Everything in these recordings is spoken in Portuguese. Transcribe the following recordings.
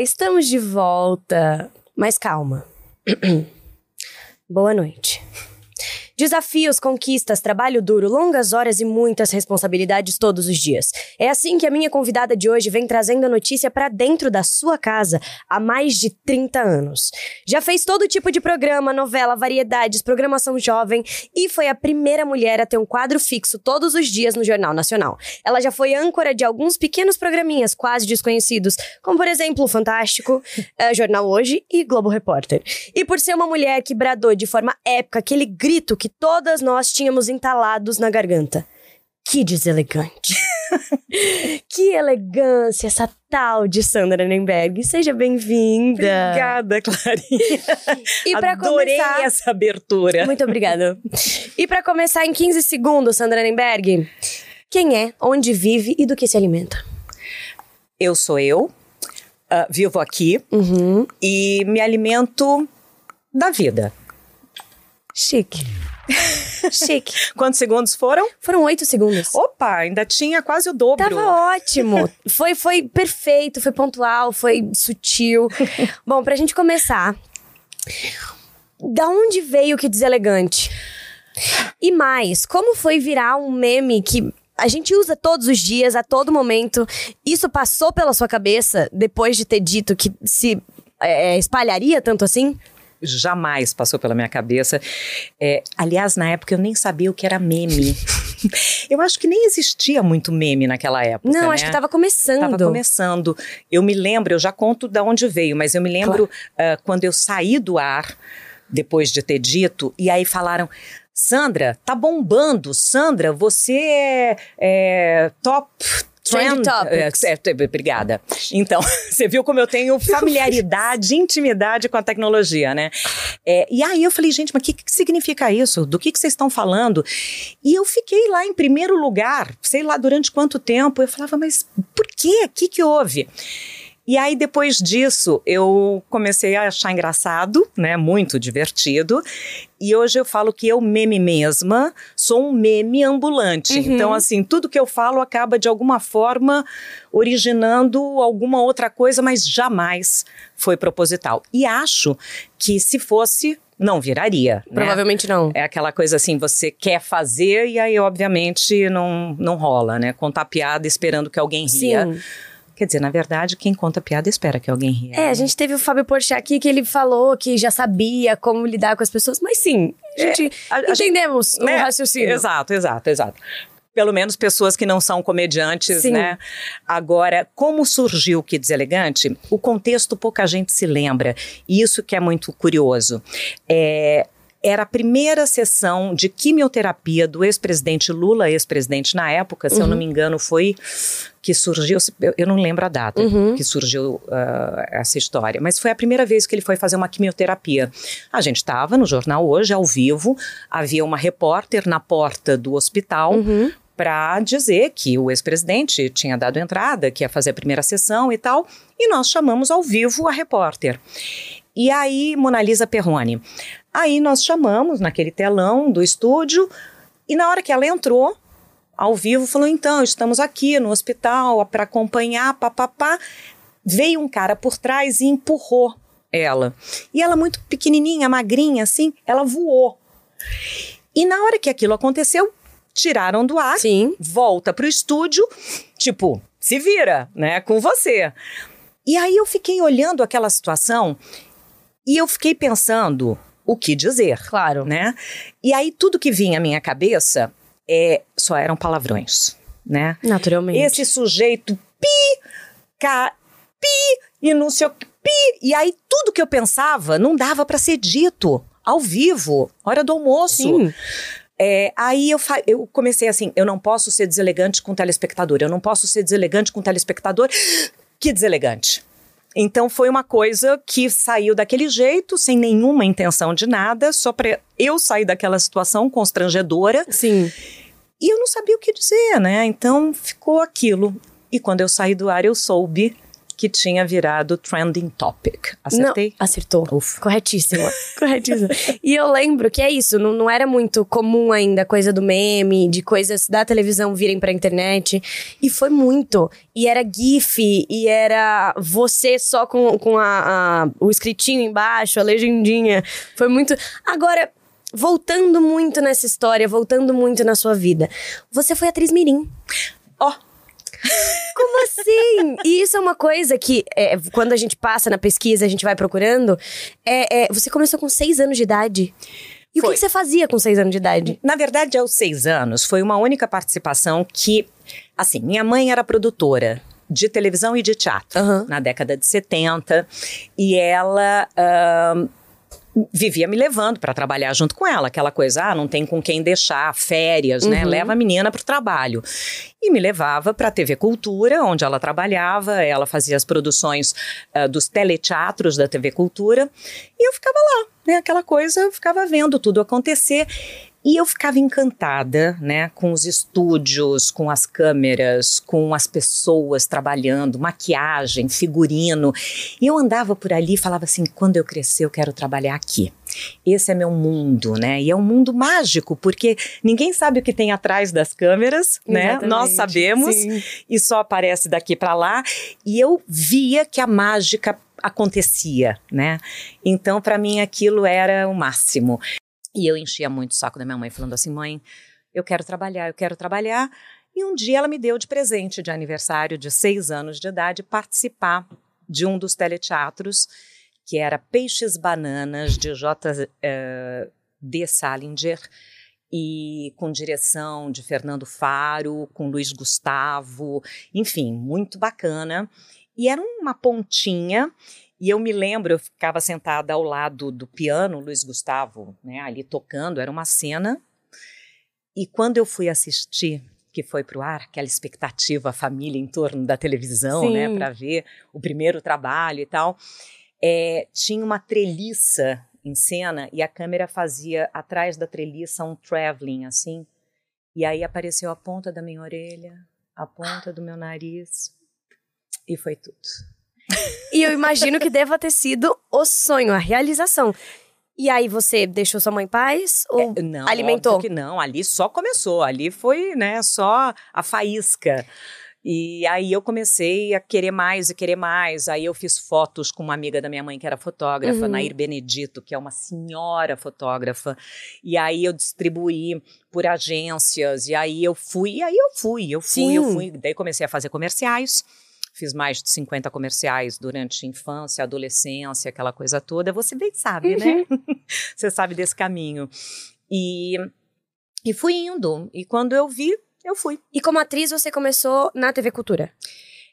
Estamos de volta. Mas calma. Boa noite. Desafios, conquistas, trabalho duro, longas horas e muitas responsabilidades todos os dias. É assim que a minha convidada de hoje vem trazendo a notícia para dentro da sua casa há mais de 30 anos. Já fez todo tipo de programa, novela, variedades, programação jovem e foi a primeira mulher a ter um quadro fixo todos os dias no Jornal Nacional. Ela já foi âncora de alguns pequenos programinhas quase desconhecidos, como por exemplo o Fantástico, eh, Jornal Hoje e Globo Repórter. E por ser uma mulher que bradou de forma épica aquele grito que todas nós tínhamos entalados na garganta. Que deselegante. que elegância essa tal de Sandra Nenberg. Seja bem-vinda. Obrigada, Clarinha. E começar- essa abertura. Muito obrigada. E pra começar em 15 segundos, Sandra Nenberg, quem é, onde vive e do que se alimenta? Eu sou eu, ah, vivo aqui Uhum. e me alimento da vida. Chique. Chique. Quantos segundos foram? Foram oito segundos. Opa, ainda tinha quase o dobro. Tava ótimo. Foi, foi perfeito, foi pontual, foi sutil. Bom, pra gente começar, da onde veio o que deselegante? E mais, como foi virar um meme que a gente usa todos os dias, a todo momento? Isso passou pela sua cabeça depois de ter dito que se é, espalharia tanto assim? Jamais passou pela minha cabeça. É, aliás, na época eu nem sabia o que era meme. eu acho que nem existia muito meme naquela época. Não, né? acho que tava começando. Tava começando. Eu me lembro, eu já conto de onde veio, mas eu me lembro ah, quando eu saí do ar, depois de ter dito, e aí falaram. Sandra, tá bombando. Sandra, você é, é top. Trend Trend, topics. é, é, obrigada. Então, você viu como eu tenho familiaridade, intimidade com a tecnologia, né? É, e aí eu falei, gente, mas o que, que significa isso? Do que, que vocês estão falando? E eu fiquei lá em primeiro lugar, sei lá durante quanto tempo. Eu falava, mas por quê? O que, que houve? E aí, depois disso, eu comecei a achar engraçado, né? Muito divertido. E hoje eu falo que eu, meme mesma, sou um meme ambulante. Uhum. Então, assim, tudo que eu falo acaba de alguma forma originando alguma outra coisa, mas jamais foi proposital. E acho que se fosse, não viraria. né? Provavelmente não. É aquela coisa assim, você quer fazer e aí, obviamente, não, não rola, né? Contar piada esperando que alguém ria. Sim. Quer dizer, na verdade, quem conta piada espera que alguém ria. É, a gente teve o Fábio Porchat aqui que ele falou que já sabia como lidar com as pessoas, mas sim, a gente a- a gente- entendemos o Né? raciocínio. Exato, exato, exato. Pelo menos pessoas que não são comediantes, Sim. né? Agora, como surgiu o Que Deselegante? O contexto pouca gente se lembra. E isso que é muito curioso. É, era a primeira sessão de quimioterapia do ex-presidente Lula, ex-presidente na época, se eu não me engano, foi que surgiu, eu, não lembro a data Uhum. que surgiu ah, essa história, mas foi a primeira vez que ele foi fazer uma quimioterapia. A gente estava no jornal hoje, ao vivo, havia uma repórter na porta do hospital Uhum. para dizer que o ex-presidente tinha dado entrada, que ia fazer a primeira sessão e tal, e nós chamamos ao vivo a repórter. E aí, Monalisa Perrone. Aí nós chamamos naquele telão do estúdio, e na hora que ela entrou, ao vivo, falou: então, estamos aqui no hospital para acompanhar, papapá. Veio um cara por trás e empurrou ela. E ela, muito pequenininha, magrinha, assim, ela voou. E na hora que aquilo aconteceu, tiraram do ar, Sim. volta pro estúdio, tipo, se vira, né, com você. E aí eu fiquei olhando aquela situação e eu fiquei pensando o que dizer, Claro. né? E aí tudo que vinha à minha cabeça é, só eram palavrões, né? Naturalmente. Esse sujeito pi, ca, pi e não sei o que, pi. E aí tudo que eu pensava não dava para ser dito ao vivo, hora do almoço. Sim. É, aí eu, eu comecei assim: eu não posso ser deselegante com o telespectador, eu não posso ser deselegante com o telespectador. Que deselegante. Então foi uma coisa que saiu daquele jeito, sem nenhuma intenção de nada, só para eu sair daquela situação constrangedora Sim. e eu não sabia o que dizer, né? Então ficou aquilo. E quando eu saí do ar, eu soube que tinha virado trending topic. Acertei? Não, acertou. Ufa. Corretíssima. Corretíssima. E eu lembro que é isso, não, não era muito comum ainda a coisa do meme, de coisas da televisão virem pra internet. E foi muito. E era GIF, e era você só com, com a, a o escritinho embaixo, a legendinha. Foi muito. Agora, voltando muito nessa história, voltando muito na sua vida, você foi atriz Mirim. Ó. Oh. Como assim? E isso é uma coisa que, é, quando a gente passa na pesquisa, a gente vai procurando. É, é você começou com seis anos de idade. E foi. o que você fazia com seis anos de idade? Na verdade, aos seis anos, foi uma única participação que. Assim, minha mãe era produtora de televisão e de teatro uhum. na década de 70. E ela. Uh, vivia me levando para trabalhar junto com ela, aquela coisa, ah, não tem com quem deixar, férias, né? uhum. né? Leva a menina para o trabalho. E me levava para a TV Cultura, onde ela trabalhava, ela fazia as produções uh, dos teleteatros da TV Cultura, e eu ficava lá, né? Aquela coisa, eu ficava vendo tudo acontecer. E eu ficava encantada, né, com os estúdios, com as câmeras, com as pessoas trabalhando, maquiagem, figurino. E eu andava por ali e falava assim: quando eu crescer, eu quero trabalhar aqui. Esse é meu mundo, né? E é um mundo mágico, porque ninguém sabe o que tem atrás das câmeras, Exatamente. né? Nós sabemos Sim. e só aparece daqui para lá. E eu via que a mágica acontecia, né? Então, para mim, aquilo era o máximo. E eu enchia muito o saco da minha mãe, falando assim: mãe, eu quero trabalhar, eu quero trabalhar. E um dia ela me deu de presente de aniversário de seis anos de idade participar de um dos teleteatros, que era Peixes Bananas, de J. Uh, D. Salinger, e com direção de Fernando Faro, com Luiz Gustavo, enfim, muito bacana. E era uma pontinha e eu me lembro, eu ficava sentada ao lado do piano, Luiz Gustavo, né, ali tocando, era uma cena. E quando eu fui assistir, que foi para o ar, aquela expectativa, a família em torno da televisão, né, Sim. né, para ver o primeiro trabalho e tal, é, tinha uma treliça em cena e a câmera fazia atrás da treliça um traveling assim. E aí apareceu a ponta da minha orelha, a ponta do meu nariz e foi tudo. E eu imagino que deva ter sido o sonho, a realização. E aí você deixou sua mãe em paz ou é, não, alimentou? que não, ali só começou, ali foi, né, só a faísca. E aí eu comecei a querer mais e querer mais. Aí eu fiz fotos com uma amiga da minha mãe que era fotógrafa, uhum. Nair Benedito, que é uma senhora fotógrafa. E aí eu distribuí por agências. E aí eu fui, e aí eu fui, eu fui, Sim. eu fui. Daí comecei a fazer comerciais. Fiz mais de 50 comerciais durante a infância, adolescência, aquela coisa toda. Você bem sabe, né? uhum. né? Você sabe desse caminho. E, e fui indo. E quando eu vi, eu fui. E como atriz, você começou na TV Cultura?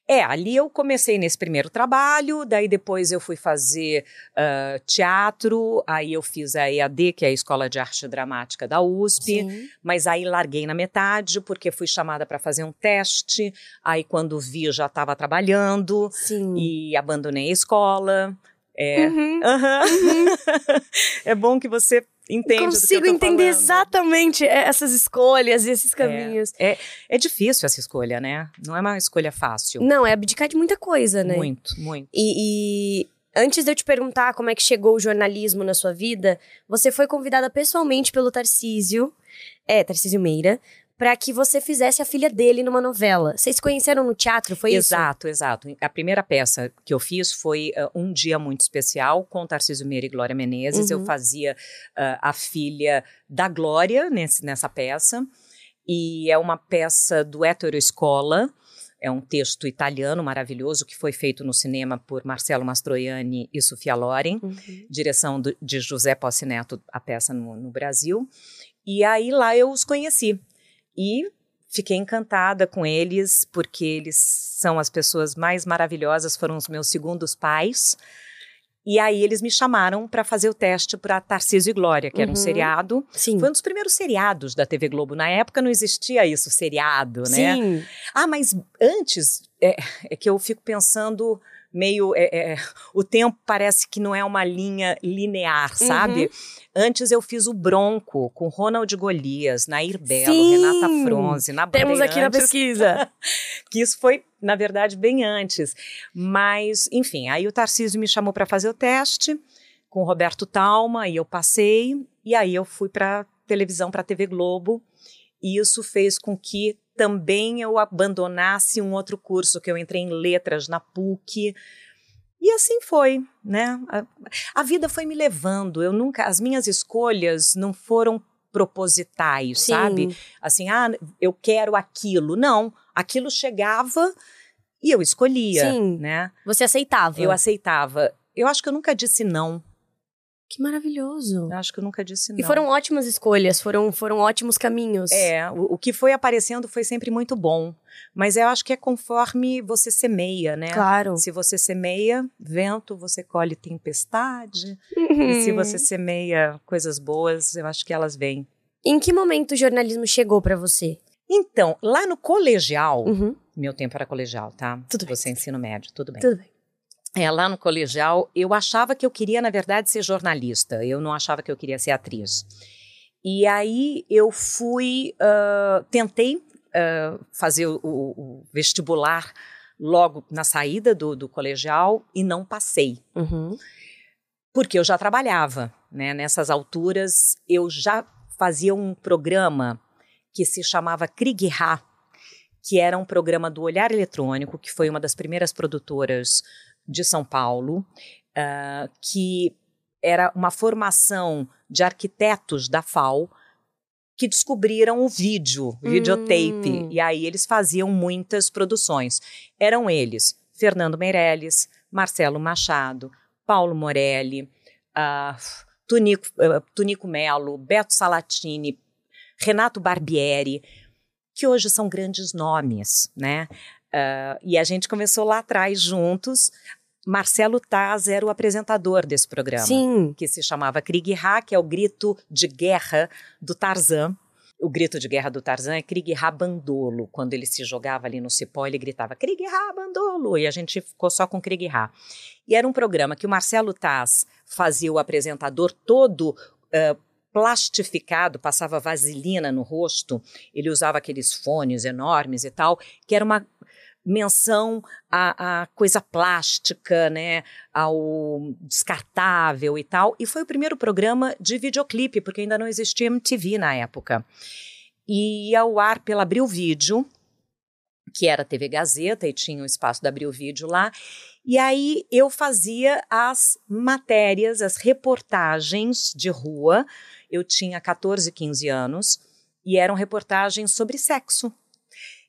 É, ali eu comecei nesse primeiro trabalho, daí depois eu fui fazer uh, teatro, aí eu fiz a EAD, que é a Escola de Arte Dramática da USP, Sim. mas aí larguei na metade, porque fui chamada para fazer um teste, aí quando vi já estava trabalhando, Sim. e abandonei a escola. É, uhum. Uhum. é bom que você entende. Consigo entender falando. exatamente essas escolhas e esses é, caminhos. É, é, é, difícil essa escolha, né? Não é uma escolha fácil. Não, é abdicar de muita coisa, né? Muito, muito. E, e antes de eu te perguntar como é que chegou o jornalismo na sua vida, você foi convidada pessoalmente pelo Tarcísio, é, Tarcísio Meira, para que você fizesse a filha dele numa novela. Vocês se conheceram no teatro, foi exato, isso? Exato, exato. A primeira peça que eu fiz foi uh, Um Dia Muito Especial, com Tarcísio Meira e Glória Menezes. Uhum. Eu fazia uh, a filha da Glória nesse, nessa peça. E é uma peça do Hétero Escola, é um texto italiano maravilhoso que foi feito no cinema por Marcelo Mastroianni e Sofia Loren, uhum. direção do, de José Posse Neto, a peça no, no Brasil. E aí lá eu os conheci. E fiquei encantada com eles, porque eles são as pessoas mais maravilhosas, foram os meus segundos pais. E aí eles me chamaram para fazer o teste para Tarcísio e Glória, que uhum. era um uhum. seriado. Sim. Foi um dos primeiros seriados da TV Globo. Na época não existia isso, seriado, né? Sim. Ah, mas antes é, é que eu fico pensando meio. É, é, o tempo parece que não é uma linha linear, sabe? Uhum. Antes eu fiz o Bronco com Ronald Golias, Nair Belo, Sim. Renata Fronze, na Temos aqui na pesquisa. que isso foi na verdade, bem antes. Mas, enfim, aí o Tarcísio me chamou para fazer o teste com o Roberto Talma e eu passei. E aí eu fui para televisão, para a TV Globo. E isso fez com que também eu abandonasse um outro curso que eu entrei em letras na PUC. E assim foi, né? A, a, vida foi me levando. Eu nunca, as minhas escolhas não foram propositais, Sim. sabe? Assim, ah, eu quero aquilo. Não, aquilo chegava e eu escolhia, Sim. né? Você aceitava? Eu aceitava. Eu acho que eu nunca disse não. Que maravilhoso. Eu acho que eu nunca disse não. E foram ótimas escolhas, foram, foram ótimos caminhos. É, o, o, que foi aparecendo foi sempre muito bom. Mas eu acho que é conforme você semeia, né? Claro. Se você semeia vento, você colhe tempestade. Uhum. E se uhum. você semeia coisas boas, eu acho que elas vêm. Em que momento o jornalismo chegou para você? Então, lá no colegial, uhum. meu tempo era colegial, tá? Tudo bem. Você ensino médio, tudo bem. Tudo bem é, lá no colegial, eu achava que eu queria, na verdade, ser jornalista. Eu não achava que eu queria ser atriz. E aí eu fui, uh, tentei uh, fazer o, o, vestibular logo na saída do, do colegial e não passei. Uhum. Porque eu já trabalhava, né? Nessas alturas, eu já fazia um programa que se chamava Krieg Ha, que era um programa do Olhar Eletrônico, que foi uma das primeiras produtoras de São Paulo, uh, que era uma formação de arquitetos da FAO que descobriram o vídeo, o videotape, hum. e aí eles faziam muitas produções. Eram eles Fernando Meirelles, Marcelo Machado, Paulo Morelli, uh, Tunico, uh, Tunico Melo, Beto Salatini, Renato Barbieri, que hoje são grandes nomes, né? Uh, e a gente começou lá atrás juntos. Marcelo Taz era o apresentador desse programa. Sim. Que se chamava Krieg Ha, que é o grito de guerra do Tarzan. O grito de guerra do Tarzan é Krieg Ha Bandolo. Quando ele se jogava ali no cipó, ele gritava Krieg Ha Bandolo. E a gente ficou só com Krieg Ha. E era um programa que o Marcelo Taz fazia o apresentador todo uh, plastificado, passava vaselina no rosto, ele usava aqueles fones enormes e tal, que era uma menção à, à, coisa plástica, né, ao descartável e tal. E foi o primeiro programa de videoclipe, porque ainda não existia MTV na época. E ia ao ar pela Abril Vídeo, que era TV Gazeta e tinha o espaço da Abril Vídeo lá. E aí eu fazia as matérias, as reportagens de rua. Eu tinha 14, 15 anos e eram reportagens sobre sexo.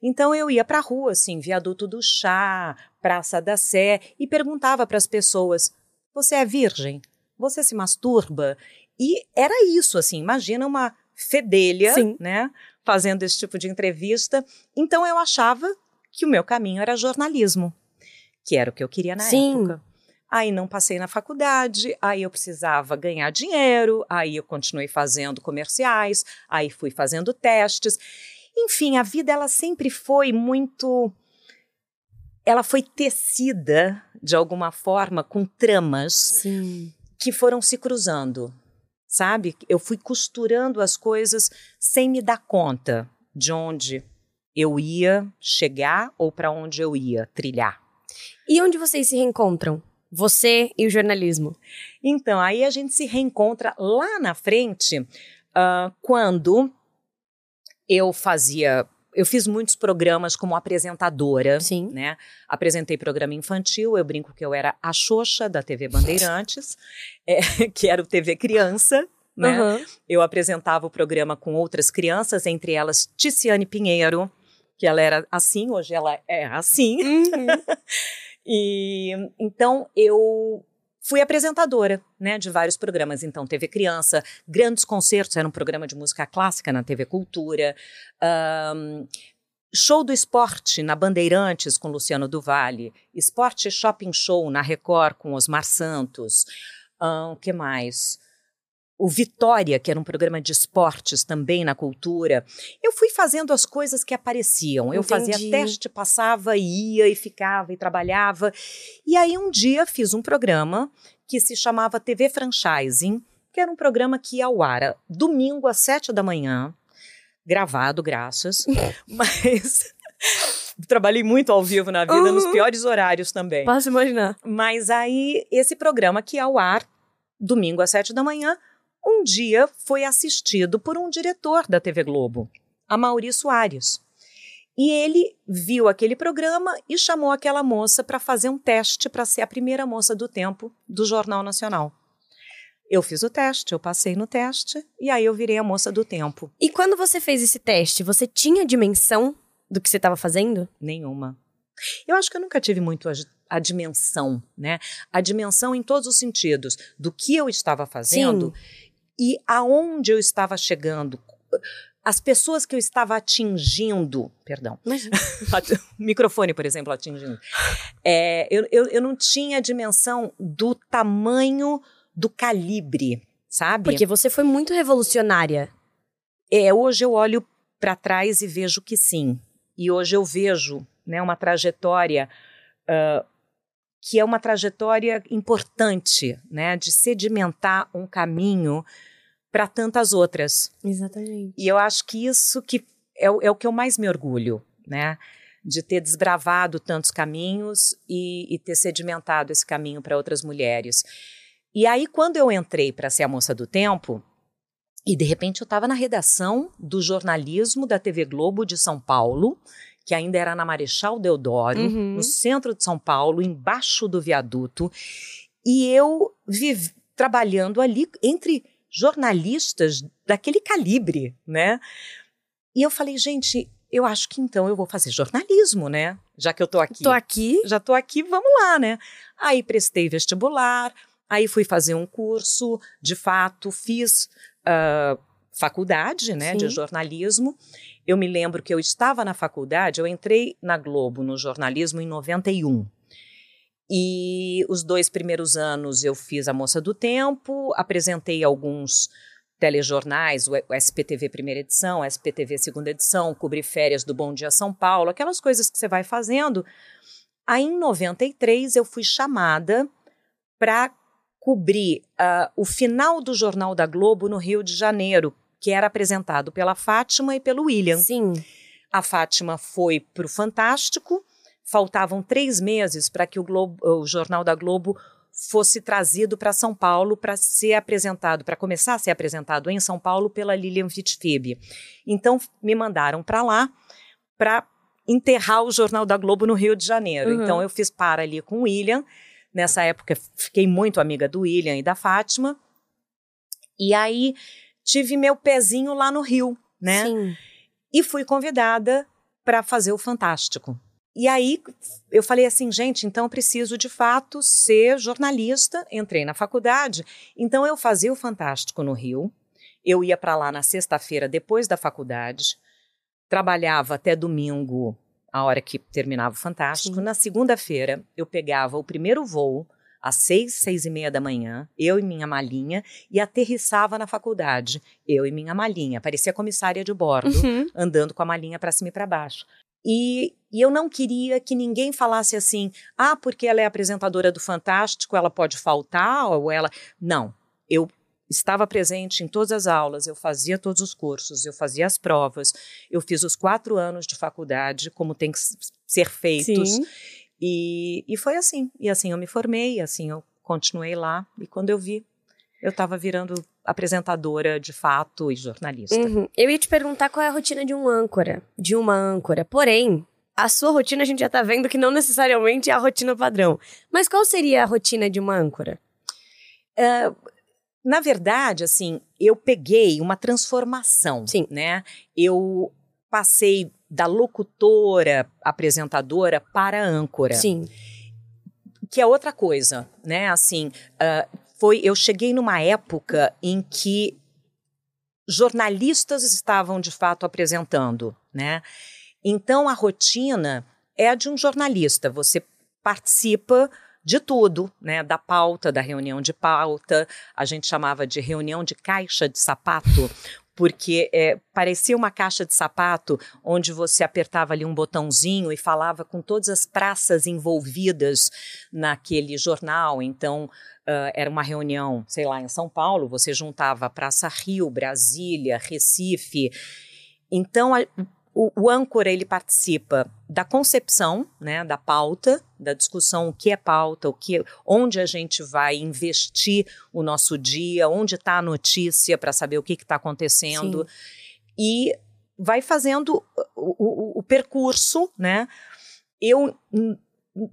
Então eu ia para a rua, assim, viaduto do chá, Praça da Sé, e perguntava para as pessoas: Você é virgem? Você se masturba? E era isso, assim, imagina uma fedelha, Sim. né, fazendo esse tipo de entrevista. Então eu achava que o meu caminho era jornalismo, que era o que eu queria na Sim. época. Aí não passei na faculdade, aí eu precisava ganhar dinheiro, aí eu continuei fazendo comerciais, aí fui fazendo testes. Enfim, a vida ela sempre foi muito ela foi tecida de alguma forma com tramas Sim. que foram se cruzando, sabe? Eu fui costurando as coisas sem me dar conta de onde eu ia chegar ou para onde eu ia trilhar. E onde vocês se reencontram? Você e o jornalismo? Então, aí a gente se reencontra lá na frente, uh, quando eu fazia eu fiz muitos programas como apresentadora, Sim. né? Apresentei programa infantil, eu brinco que eu era a Xoxa da TV Bandeirantes, é, que era o TV Criança, né? Uhum. Eu apresentava o programa com outras crianças, entre elas Ticiane Pinheiro, que ela era assim, hoje ela é assim. Uhum. e então eu fui apresentadora, né, de vários programas. Então, TV Criança, Grandes Concertos, era um programa de música clássica na TV Cultura. Um, Show do Esporte na Bandeirantes com Luciano Duvalli, Esporte Shopping Show na Record com Osmar Santos. O um, que mais? O Vitória, que era um programa de esportes também na cultura. Eu fui fazendo as coisas que apareciam. Eu Entendi. fazia teste, passava, ia e ficava e trabalhava. E aí um dia fiz um programa que se chamava TV Franchising, que era um programa que ia ao ar domingo às sete da manhã, gravado, graças, mas trabalhei muito ao vivo na vida, uhum. nos piores horários também. Posso imaginar. Mas aí, esse programa que é ao ar, domingo às sete da manhã, um dia foi assistido por um diretor da TV Globo, a Mauri Soares. E ele viu aquele programa e chamou aquela moça para fazer um teste para ser a primeira moça do tempo do Jornal Nacional. Eu fiz o teste, eu passei no teste e aí eu virei a moça do tempo. E quando você fez esse teste, você tinha dimensão do que você estava fazendo? Nenhuma. Eu acho que eu nunca tive muito a, a, dimensão, né? A dimensão em todos os sentidos do que eu estava fazendo Sim. E aonde eu estava chegando. As pessoas que eu estava atingindo, perdão, o microfone, por exemplo, atingindo. É, eu, eu, eu não tinha dimensão do tamanho do calibre, sabe? Porque você foi muito revolucionária. É, hoje eu olho para trás e vejo que sim. E hoje eu vejo né, uma trajetória uh, que é uma trajetória importante, né, de sedimentar um caminho para tantas outras. Exatamente. E eu acho que isso que é, é o que eu mais me orgulho, né? De ter desbravado tantos caminhos e, e ter sedimentado esse caminho para outras mulheres. E aí, quando eu entrei para ser a moça do tempo, e de repente eu estava na redação do jornalismo da TV Globo de São Paulo, que ainda era na Marechal Deodoro, uhum. no centro de São Paulo, embaixo do viaduto, e eu vivi trabalhando ali entre jornalistas daquele calibre, né? E eu falei, gente, eu acho que então eu vou fazer jornalismo, né? Já que eu tô aqui. Tô aqui. Já tô aqui, vamos lá, né? Aí prestei vestibular, Aí fui fazer um curso, de fato, fiz uh, faculdade né, de jornalismo. Eu me lembro que eu estava na faculdade, eu entrei na Globo no jornalismo em 91. E os dois primeiros anos eu fiz a Moça do Tempo, apresentei alguns telejornais, o SPTV primeira edição, SPTV segunda edição, cobri férias do Bom Dia São Paulo, aquelas coisas que você vai fazendo. Aí em 93 eu fui chamada para cobrir uh, o final do Jornal da Globo no Rio de Janeiro, que era apresentado pela Fátima e pelo William. Sim. A Fátima foi para o Fantástico, faltavam três meses para que o, Globo, o Jornal da Globo fosse trazido para São Paulo para ser apresentado, para começar a ser apresentado em São Paulo pela Lilian Fitzfib. Então me mandaram para lá para enterrar o Jornal da Globo no Rio de Janeiro. Uhum. Então eu fiz para ali com o William Nessa época, fiquei muito amiga do William e da Fátima. E aí, tive meu pezinho lá no Rio, né? Sim. E fui convidada para fazer o Fantástico. E aí eu falei assim, gente, então eu preciso de fato ser jornalista. Entrei na faculdade, então eu fazia o Fantástico no Rio. Eu ia para lá na sexta-feira depois da faculdade, trabalhava até domingo a hora que terminava o Fantástico. Sim. Na segunda-feira, eu pegava o primeiro voo às seis, seis e meia da manhã, eu e minha malinha, e aterrissava na faculdade, eu e minha malinha. Parecia comissária de bordo, uhum. andando com a malinha para cima e para baixo. E, e, eu não queria que ninguém falasse assim, ah, porque ela é apresentadora do Fantástico, ela pode faltar, ou ela. Não. Eu estava presente em todas as aulas, eu fazia todos os cursos, eu fazia as provas, eu fiz os quatro anos de faculdade, como tem que ser feitos. E, e foi assim. E assim eu me formei, assim eu continuei lá. E quando eu vi, eu estava virando apresentadora de fato e jornalista. Uhum. Eu ia te perguntar qual é a rotina de um âncora, de uma âncora. Porém, a sua rotina a gente já está vendo que não necessariamente é a rotina padrão. Mas qual seria a rotina de uma âncora? Uh, na verdade, assim, eu peguei uma transformação, Sim. né? Eu passei da locutora, apresentadora para âncora. Sim. Que é outra coisa, né? Assim, uh, foi, eu cheguei numa época em que jornalistas estavam de fato apresentando, né? Então a rotina é a de um jornalista. Você participa de tudo, né? Da pauta, da reunião de pauta. A gente chamava de reunião de caixa de sapato, porque é, parecia uma caixa de sapato onde você apertava ali um botãozinho e falava com todas as praças envolvidas naquele jornal. Então, uh, era uma reunião, sei lá, em São Paulo, você juntava Praça Rio, Brasília, Recife. Então, a, o, o âncora ele participa da concepção, né, da pauta, da discussão o que é pauta, o que, onde a gente vai investir o nosso dia, onde está a notícia para saber o que está acontecendo Sim. e vai fazendo o, o, o percurso, né? Eu,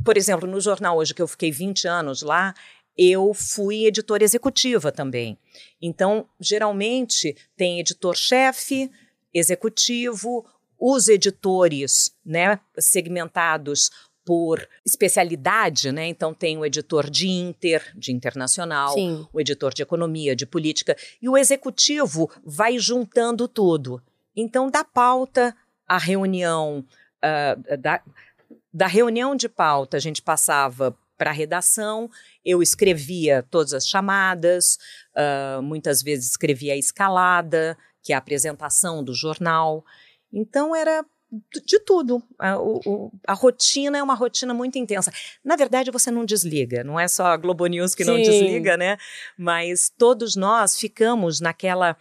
por exemplo, no jornal hoje que eu fiquei 20 anos lá, eu fui editora executiva também. Então, geralmente tem editor-chefe, executivo, os editores, né, segmentados por especialidade, né? Então tem o editor de inter, de internacional, Sim. o editor de economia, de política, e o executivo vai juntando tudo. Então, da pauta à reunião, uh, da, da reunião de pauta, a gente passava para a redação, eu escrevia todas as chamadas, uh, muitas vezes escrevia a escalada, que é a apresentação do jornal. Então era de tudo. A, o, a, rotina é uma rotina muito intensa. Na verdade, você não desliga, não é só a Globo News que Sim. não desliga, né? Mas todos nós ficamos naquela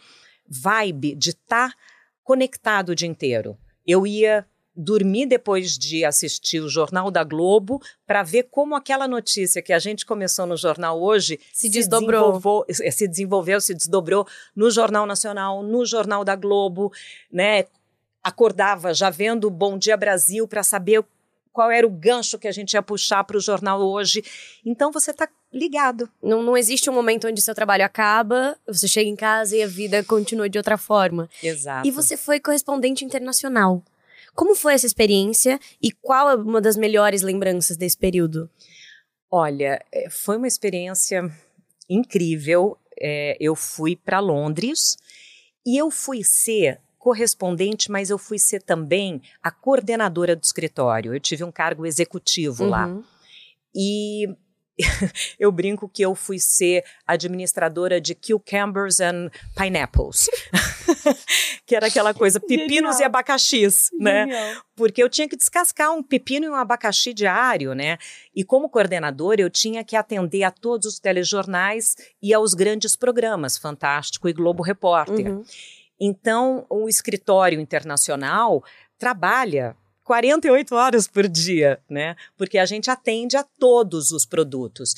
vibe de estar tá conectado o dia inteiro. Eu ia dormir depois de assistir o Jornal da Globo para ver como aquela notícia que a gente começou no jornal hoje se, se desdobrou, se desenvolveu, se desdobrou no Jornal Nacional, no Jornal da Globo, né? Acordava já vendo Bom Dia Brasil para saber qual era o gancho que a gente ia puxar para o jornal hoje. Então você está ligado. Não, não existe um momento onde seu trabalho acaba, você chega em casa e a vida continua de outra forma. Exato. E você foi correspondente internacional. Como foi essa experiência e qual é uma das melhores lembranças desse período? Olha, é, foi uma experiência incrível. É, eu fui para Londres e eu fui ser correspondente, mas eu fui ser também a coordenadora do escritório. Eu tive um cargo executivo uhum. lá. E eu brinco que eu fui ser administradora de cucumbers and pineapples. que era aquela coisa, pepinos Genial. e abacaxis, né? Genial. Porque eu tinha que descascar um pepino e um abacaxi diário, né? E como coordenadora, eu tinha que atender a todos os telejornais e aos grandes programas, Fantástico e Globo Repórter. Uhum. Então, o escritório internacional trabalha 48 horas por dia, né? Porque a gente atende a todos os produtos.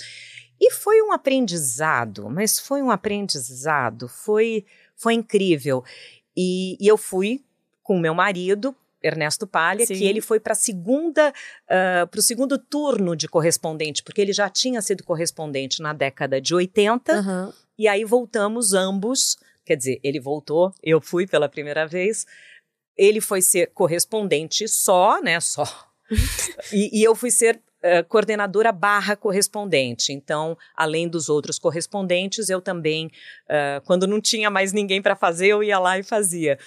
E foi um aprendizado, mas foi um aprendizado, foi, foi incrível. E, e eu fui com meu marido, Ernesto Palha, Sim. que ele foi para segunda, uh, para o segundo turno de correspondente, porque ele já tinha sido correspondente na década de 80, uhum. e aí voltamos ambos Quer dizer, ele voltou, eu fui pela primeira vez. Ele foi ser correspondente só, né? Só. e, e eu fui ser uh, coordenadora barra correspondente. Então, além dos outros correspondentes, eu também, uh, quando não tinha mais ninguém para fazer, eu ia lá e fazia.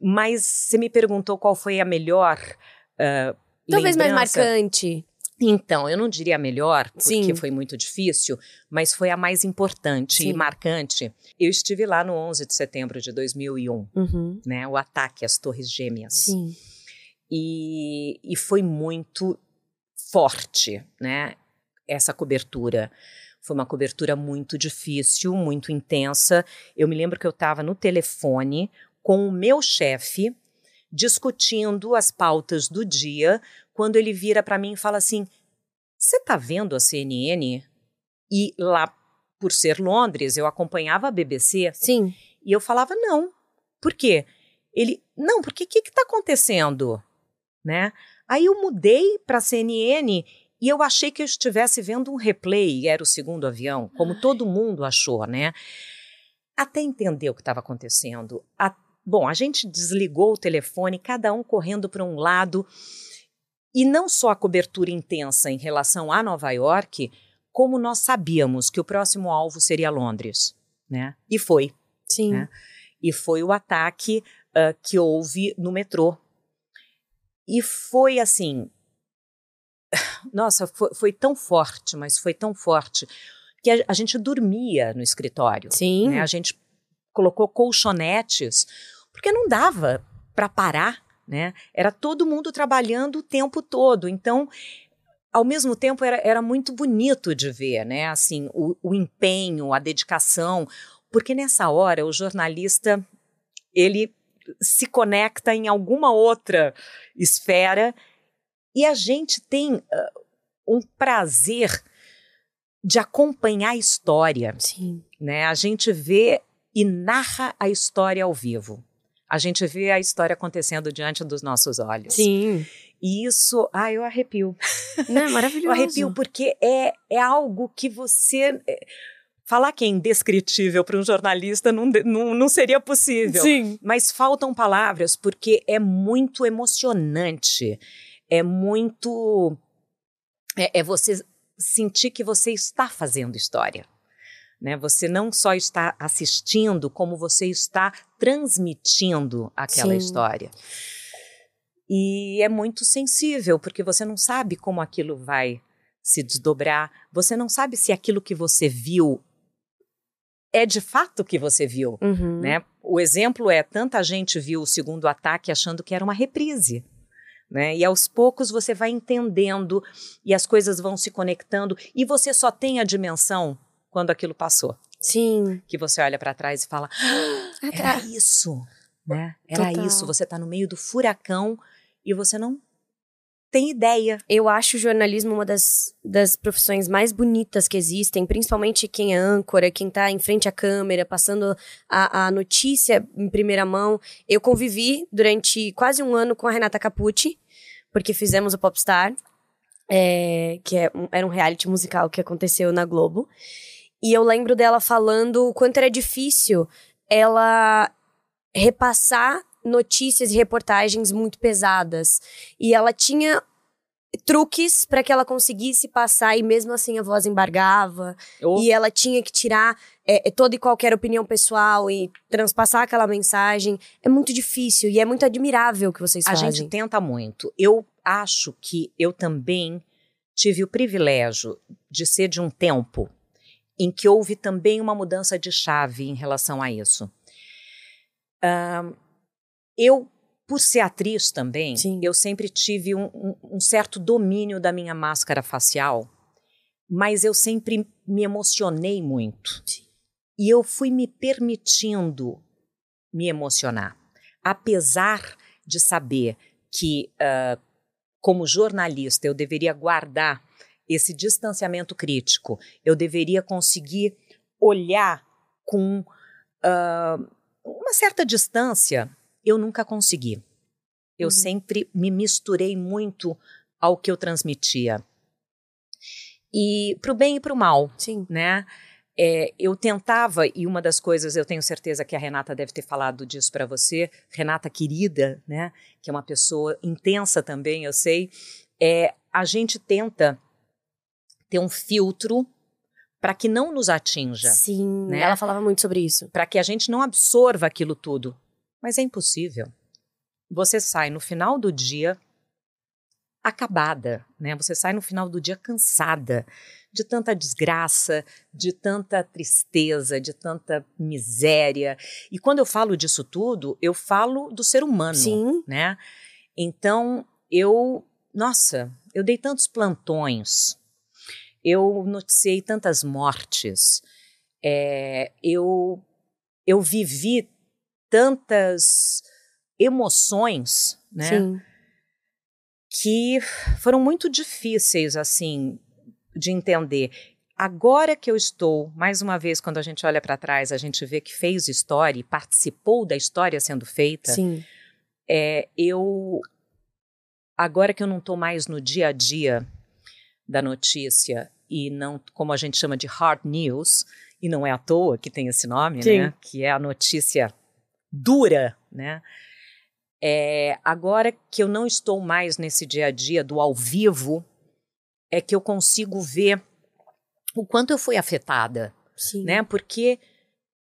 Mas você me perguntou qual foi a melhor. Uh, Talvez lembrança. mais marcante. Então, eu não diria a melhor, porque Sim. foi muito difícil, mas foi a mais importante Sim. e marcante. Eu estive lá no 11 de setembro de 2001, uhum. né? O ataque às Torres Gêmeas. Sim. E, e foi muito forte, né? Essa cobertura. Foi uma cobertura muito difícil, muito intensa. Eu me lembro que eu estava no telefone com o meu chefe, discutindo as pautas do dia, quando ele vira para mim e fala assim: Você está vendo a CNN? E lá, por ser Londres, eu acompanhava a BBC. Sim. E eu falava: Não. Por quê? Ele: Não, porque o que está acontecendo? Né? Aí eu mudei para a CNN e eu achei que eu estivesse vendo um replay, era o segundo avião, como todo mundo achou, né? Até entender o que estava acontecendo. A, bom, a gente desligou o telefone, cada um correndo para um lado. E não só a cobertura intensa em relação a Nova York, como nós sabíamos que o próximo alvo seria Londres, né? E foi. Sim. Né? E foi o ataque uh, que houve no metrô. E foi assim. Nossa, foi, foi, tão forte, mas foi tão forte que a, a gente dormia no escritório. Sim. Né? A gente colocou colchonetes, porque não dava para parar né? Era todo mundo trabalhando o tempo todo. Então, ao mesmo tempo, era, era muito bonito de ver, né? Assim, o, o empenho, a dedicação, porque nessa hora o jornalista ele se conecta em alguma outra esfera e a gente tem uh, um prazer de acompanhar a história. Sim. Né? A gente vê e narra a história ao vivo. A gente vê a história acontecendo diante dos nossos olhos. Sim. E isso, ah, eu arrepio. Não, é maravilhoso. eu arrepio porque é, é algo que você. É, falar que é indescritível para um jornalista não, não, não seria possível. Sim. Mas faltam palavras porque é muito emocionante. É muito. É, é você sentir que você está fazendo história. Né? Você não só está assistindo, como você está transmitindo aquela Sim. história. E é muito sensível, porque você não sabe como aquilo vai se desdobrar, você não sabe se aquilo que você viu é de fato o que você viu, uhum. né? O exemplo é tanta gente viu o segundo ataque achando que era uma reprise. Né? E aos poucos você vai entendendo e as coisas vão se conectando e você só tem a dimensão quando aquilo passou. Sim. Que você olha para trás e fala: ah, era isso, né? Era Total. isso. Você está no meio do furacão e você não tem ideia. Eu acho o jornalismo uma das, das profissões mais bonitas que existem, principalmente quem é âncora, quem está em frente à câmera, passando a, a notícia em primeira mão. Eu convivi durante quase um ano com a Renata Capucci, porque fizemos o Popstar, é, que é um, era um reality musical que aconteceu na Globo. E eu lembro dela falando o quanto era difícil ela repassar notícias e reportagens muito pesadas. E ela tinha truques para que ela conseguisse passar e mesmo assim a voz embargava oh. e ela tinha que tirar é, é, toda e qualquer opinião pessoal e transpassar aquela mensagem é muito difícil e é muito admirável o que vocês a fazem. A gente tenta muito. Eu acho que eu também tive o privilégio de ser de um tempo em que houve também uma mudança de chave em relação a isso. Uh, eu, por ser atriz também, Sim. eu sempre tive um, um, um certo domínio da minha máscara facial, mas eu sempre me emocionei muito. Sim. E eu fui me permitindo me emocionar, apesar de saber que, uh, como jornalista, eu deveria guardar esse distanciamento crítico, eu deveria conseguir olhar com uh, uma certa distância, eu nunca consegui. Eu uhum. sempre me misturei muito ao que eu transmitia. E para o bem e para o mal, Sim. né? É, eu tentava, e uma das coisas, eu tenho certeza que a Renata deve ter falado disso para você, Renata querida, né, que é uma pessoa intensa também, eu sei, é, a gente tenta ter um filtro para que não nos atinja. Sim, né? ela falava muito sobre isso. Para que a gente não absorva aquilo tudo. Mas é impossível. Você sai no final do dia acabada, né? Você sai no final do dia cansada de tanta desgraça, de tanta tristeza, de tanta miséria. E quando eu falo disso tudo, eu falo do ser humano, Sim. né? Então, eu, nossa, eu dei tantos plantões eu noticiei tantas mortes, é, eu, eu vivi tantas emoções, né? Sim. Que foram muito difíceis, assim, de entender. Agora que eu estou, mais uma vez, quando a gente olha para trás, a gente vê que fez história e participou da história sendo feita. Sim. É, eu. Agora que eu não estou mais no dia a dia da notícia e não como a gente chama de hard news, e não é à toa que tem esse nome, Sim. né? Que é a notícia dura, né? É, agora que eu não estou mais nesse dia a dia do ao vivo, é que eu consigo ver o quanto eu fui afetada, Sim. né? Porque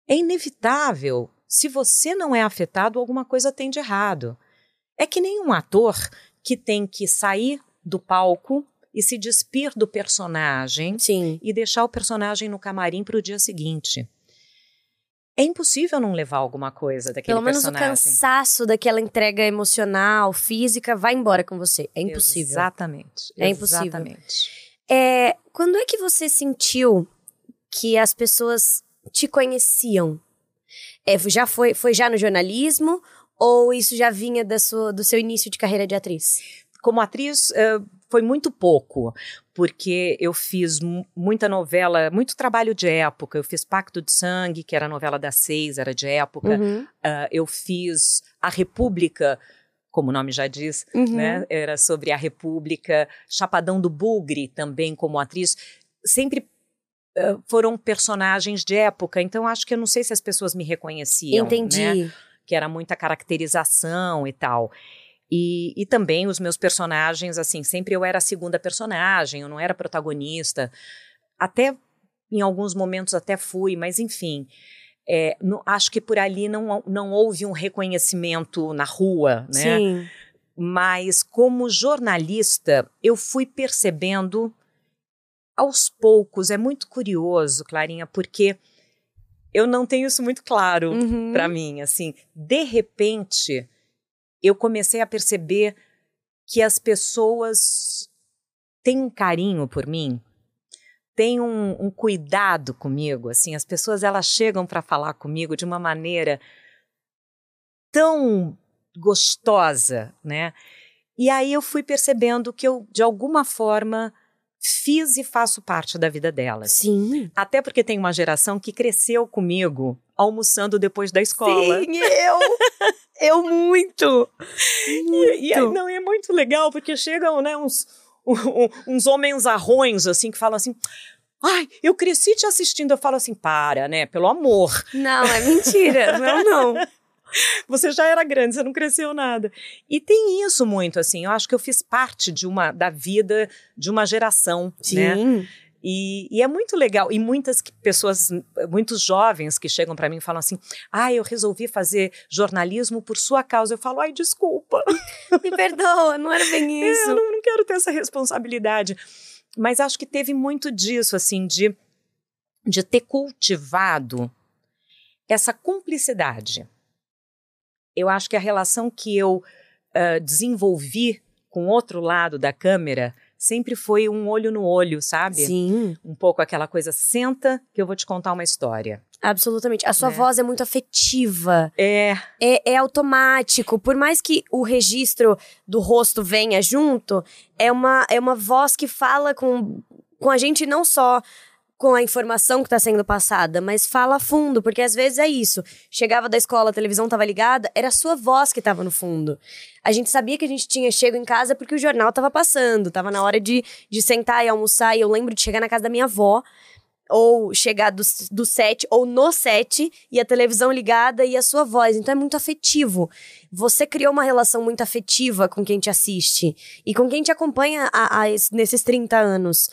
é inevitável. Se você não é afetado, alguma coisa tem de errado. É que nem um ator que tem que sair do palco e se despir do personagem Sim. e deixar o personagem no camarim para o dia seguinte. É impossível não levar alguma coisa daquele Pelo menos personagem. o cansaço daquela entrega emocional, física, vai embora com você. É impossível. Exatamente. É impossível. Exatamente. É, quando é que você sentiu que as pessoas te conheciam? É, já foi, foi já no jornalismo Ou isso já vinha da sua, do seu início de carreira de atriz? Como atriz, uh, foi muito pouco, porque eu fiz muita novela, muito trabalho de época. Eu fiz Pacto de Sangue, que era a novela das seis, era de época. Uhum. Uh, eu fiz A República, como o nome já diz, uhum. né? Era sobre a República. Chapadão do Bugre, também como atriz. Sempre uh, foram personagens de época, então acho que eu não sei se as pessoas me reconheciam. Entendi. Né? Que era muita caracterização e tal. E, e também os meus personagens, assim, sempre eu era a segunda personagem, eu não era protagonista. Até em alguns momentos até fui, mas enfim. É, acho que por ali não, não houve um reconhecimento na rua, né? Sim. Mas como jornalista, eu fui percebendo aos poucos. É muito curioso, Clarinha, porque eu não tenho isso muito claro uhum. para mim. Assim, de repente, eu comecei a perceber que as pessoas têm um carinho por mim, têm um, um cuidado comigo. Assim, as pessoas elas chegam para falar comigo de uma maneira tão gostosa, né? E aí eu fui percebendo que eu, de alguma forma, fiz e faço parte da vida delas. Sim. Até porque tem uma geração que cresceu comigo almoçando depois da escola. Sim, eu! eu muito! muito. E, e, não, é muito legal, porque chegam, né, uns, um, uns homens arrões, assim, que falam assim... Ai, eu cresci te assistindo. Eu falo assim, para, né? Pelo amor. Não, é mentira. não, não. Você já era grande, você não cresceu nada. E tem isso muito, assim. Eu acho que eu fiz parte de uma da vida de uma geração, Sim. né? E, e, é muito legal. E muitas pessoas, muitos jovens que chegam para mim e falam assim: ah, eu resolvi fazer jornalismo por sua causa. Eu falo: ai, desculpa. Me perdoa, não era bem isso. É, eu não, não quero ter essa responsabilidade. Mas acho que teve muito disso, assim, de, de ter cultivado essa cumplicidade. Eu acho que a relação que eu uh, desenvolvi com o outro lado da câmera sempre foi um olho no olho, sabe? Sim. Um pouco aquela coisa, senta que eu vou te contar uma história. Absolutamente. A sua é. voz é muito afetiva. É. é. É automático. Por mais que o registro do rosto venha junto, é uma, é uma voz que fala com, com a gente não só com a informação que está sendo passada, mas fala a fundo, porque às vezes é isso. Chegava da escola, a televisão estava ligada, era a sua voz que estava no fundo. A gente sabia que a gente tinha chego em casa porque o jornal estava passando, estava na hora de, de sentar e almoçar, e eu lembro de chegar na casa da minha avó, ou chegar do, do set, ou no set, e a televisão ligada e a sua voz. Então é muito afetivo. Você criou uma relação muito afetiva com quem te assiste e com quem te acompanha a, a, nesses 30 anos.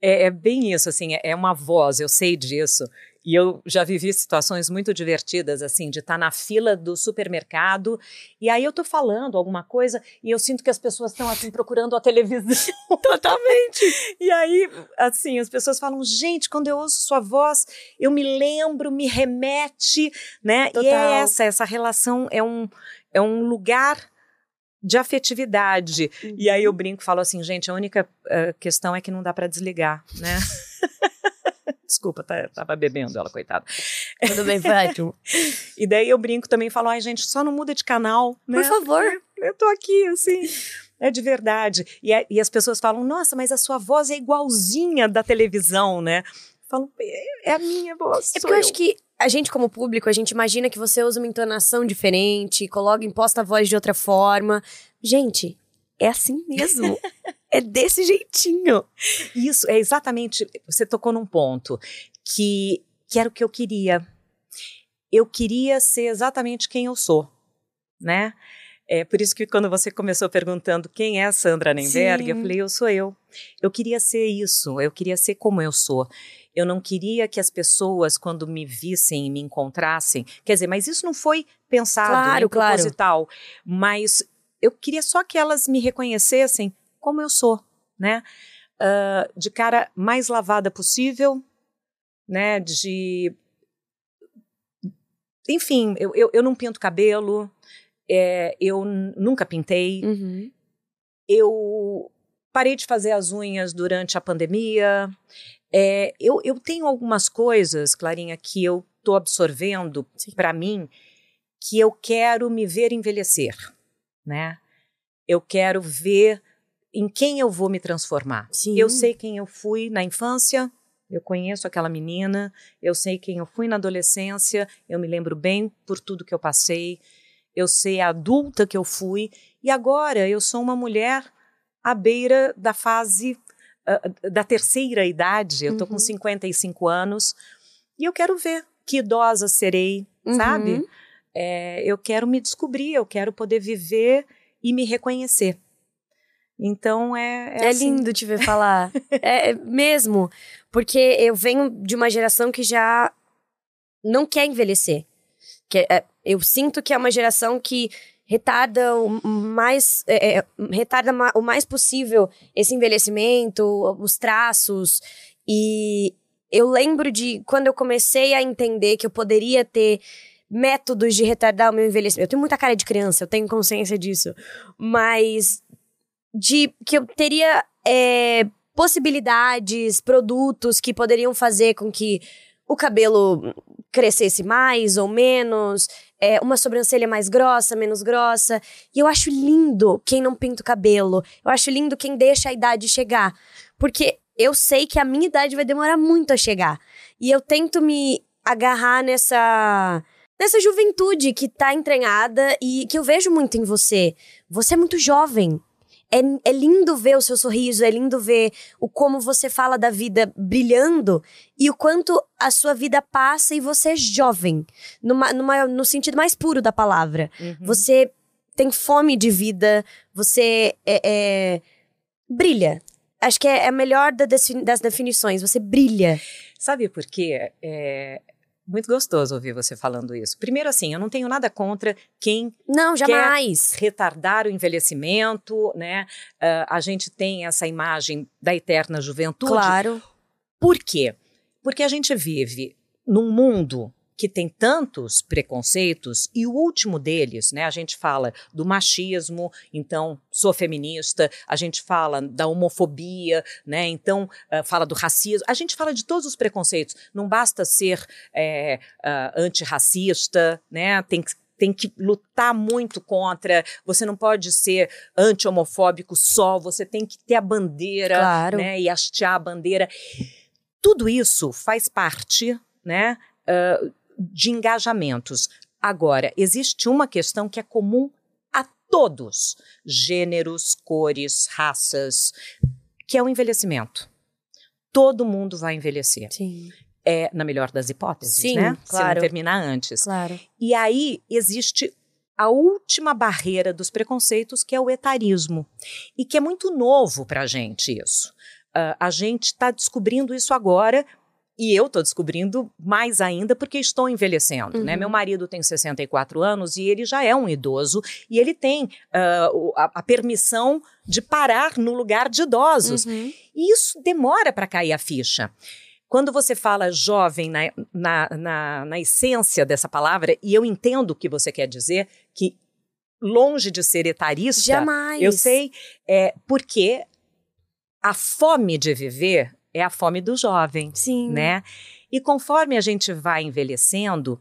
É, é, bem isso, assim, é, é, uma voz, eu sei disso. E eu já vivi situações muito divertidas, assim, de estar tá na fila do supermercado e aí eu tô falando alguma coisa e eu sinto que as pessoas estão, assim, procurando a televisão. Totalmente. E aí, assim, as pessoas falam, gente, quando eu ouço sua voz, eu me lembro, me remete, né? Total. E é essa, essa relação é um, é um lugar de afetividade. Uhum. E aí eu uhum. brinco, falo assim, gente, a única uh, questão é que não dá para desligar, né? Desculpa, tá, tava bebendo ela, coitada. Tudo bem, Fátima. e daí eu brinco também, falo, ai, gente, só não muda de canal, né? Por favor. Eu tô aqui, assim, é de verdade. E, é, e as pessoas falam, nossa, mas a sua voz é igualzinha da televisão, né? Falam, é, é a minha voz. É porque eu, eu acho que a gente, como público, a gente imagina que você usa uma entonação diferente, coloca, imposta a voz de outra forma. Gente, é assim mesmo. é desse jeitinho. Isso, é exatamente. Você tocou num ponto que, que era o que eu queria. Eu queria ser exatamente quem eu sou, né? É por isso que quando você começou perguntando quem é a Sandra Nemberg, Sim. eu falei, eu sou eu. Eu queria ser isso, eu queria ser como eu sou. Eu não queria que as pessoas, quando me vissem e me encontrassem, quer dizer, mas isso não foi pensado, claro, nem proposital, claro. mas eu queria só que elas me reconhecessem como eu sou, né? Uh, de cara mais lavada possível, né? De. Enfim, eu, eu, eu não pinto cabelo, é, eu nunca pintei, uhum. eu parei de fazer as unhas durante a pandemia, é, eu, eu tenho algumas coisas, Clarinha, que eu estou absorvendo para mim que eu quero me ver envelhecer, né? Eu quero ver em quem eu vou me transformar. Sim. Eu sei quem eu fui na infância, eu conheço aquela menina, eu sei quem eu fui na adolescência, eu me lembro bem por tudo que eu passei, eu sei a adulta que eu fui, e agora eu sou uma mulher à beira da fase uh, da terceira idade, eu tô uhum. com 55 anos, e eu quero ver que idosa serei, uhum. sabe? É, eu quero me descobrir, eu quero poder viver e me reconhecer. Então é. É, é assim. lindo te ver falar. é, é, mesmo. Porque eu venho de uma geração que já não quer envelhecer. Que é, eu sinto que é uma geração que retarda o mais é, é retarda o mais possível esse envelhecimento, os traços. E eu lembro de quando eu comecei a entender que eu poderia ter métodos de retardar o meu envelhecimento. Eu tenho muita cara de criança, eu tenho consciência disso, mas de que eu teria é, possibilidades, produtos que poderiam fazer com que o cabelo crescesse mais ou menos, é, uma sobrancelha mais grossa, menos grossa. E eu acho lindo quem não pinta o cabelo. Eu acho lindo quem deixa a idade chegar. Porque eu sei que a minha idade vai demorar muito a chegar. E eu tento me agarrar nessa nessa juventude que tá entranhada e que eu vejo muito em você. Você é muito jovem. É, é lindo ver o seu sorriso, é lindo ver o como você fala da vida brilhando e o quanto a sua vida passa e você é jovem, numa, numa, no sentido mais puro da palavra. Uhum. Você tem fome de vida, você é, é brilha. Acho que é, é a melhor das definições, você brilha. Sabe por quê? É, muito gostoso ouvir você falando isso. Primeiro, assim, eu não tenho nada contra quem não jamais quer retardar o envelhecimento, né? Uh, a gente tem essa imagem da eterna juventude. Claro. Por quê? Porque a gente vive num mundo que tem tantos preconceitos e o último deles, né, a gente fala do machismo, então sou feminista, a gente fala da homofobia, né, então uh, fala do racismo, a gente fala de todos os preconceitos. Não basta ser é, uh, antirracista, né, tem que tem que lutar muito contra. Você não pode ser anti-homofóbico só, você tem que ter a bandeira, claro. né? E hastear a bandeira. Tudo isso faz parte, né? Uh, de engajamentos. Agora, existe uma questão que é comum a todos, gêneros, cores, raças, que é o envelhecimento. Todo mundo vai envelhecer. Sim. É, na melhor das hipóteses, Sim, né? Claro. Se não terminar antes. Claro. E aí existe a última barreira dos preconceitos, que é o etarismo. E que é muito novo para a gente isso. Uh, a gente está descobrindo isso agora e eu estou descobrindo mais ainda porque estou envelhecendo, né? uhum. né? Meu marido tem 64 anos e ele já é um idoso e ele tem uh, a, a, permissão de parar no lugar de idosos. Uhum. E isso demora para cair a ficha. Quando você fala jovem na, na, na, na essência dessa palavra, e eu entendo o que você quer dizer, que longe de ser etarista, Jamais. eu sei, é, porque a fome de viver é a fome do jovem. Sim. Né? E conforme a gente vai envelhecendo,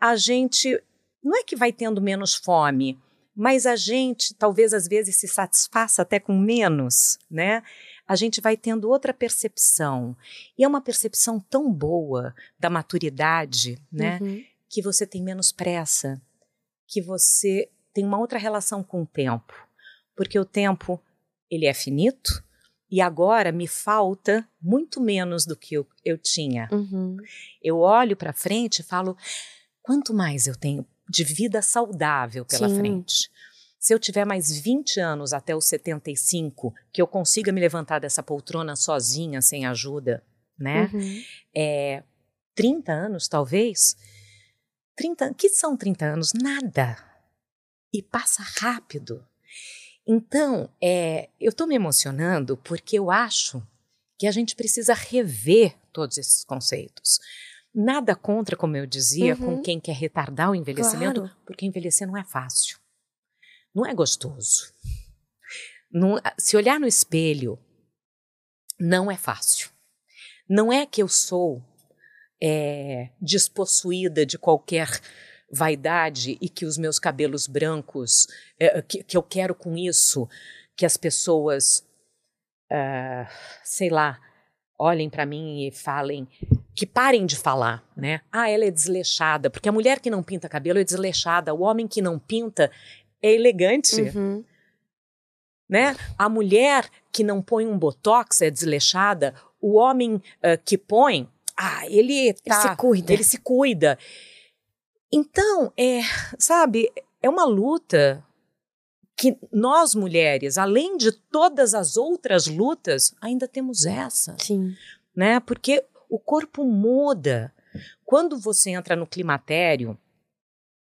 a gente não é que vai tendo menos fome, mas a gente talvez às vezes se satisfaça até com menos, né? A gente vai tendo outra percepção. E é uma percepção tão boa da maturidade, né? Uhum. Que você tem menos pressa, que você tem uma outra relação com o tempo. Porque o tempo, ele é finito, e agora me falta muito menos do que eu, eu tinha. Uhum. Eu olho para frente e falo: quanto mais eu tenho de vida saudável pela Sim. frente? Se eu tiver mais 20 anos até os 75, que eu consiga me levantar dessa poltrona sozinha, sem ajuda, né? Uhum. É, 30 anos, talvez. 30, que são 30 anos? Nada. E passa rápido. Então, é, eu estou me emocionando porque eu acho que a gente precisa rever todos esses conceitos. Nada contra, como eu dizia, uhum. com quem quer retardar o envelhecimento, claro. porque envelhecer não é fácil. Não é gostoso. Não, se olhar no espelho, não é fácil. Não é que eu sou é, despossuída de qualquer vaidade e que os meus cabelos brancos, é, que, que, eu quero com isso que as pessoas, uh, sei lá, olhem para mim e falem, que parem de falar, né? Ah, ela é desleixada, porque a mulher que não pinta cabelo é desleixada, o homem que não pinta é elegante. Uhum. Né? A mulher que não põe um botox é desleixada, o homem uh, que põe, ah, ele tá, ele se cuida. Ele se cuida. Então, é, sabe, é uma luta que nós mulheres, além de todas as outras lutas, ainda temos essa. Sim. Né? Porque o corpo muda. Quando você entra no climatério,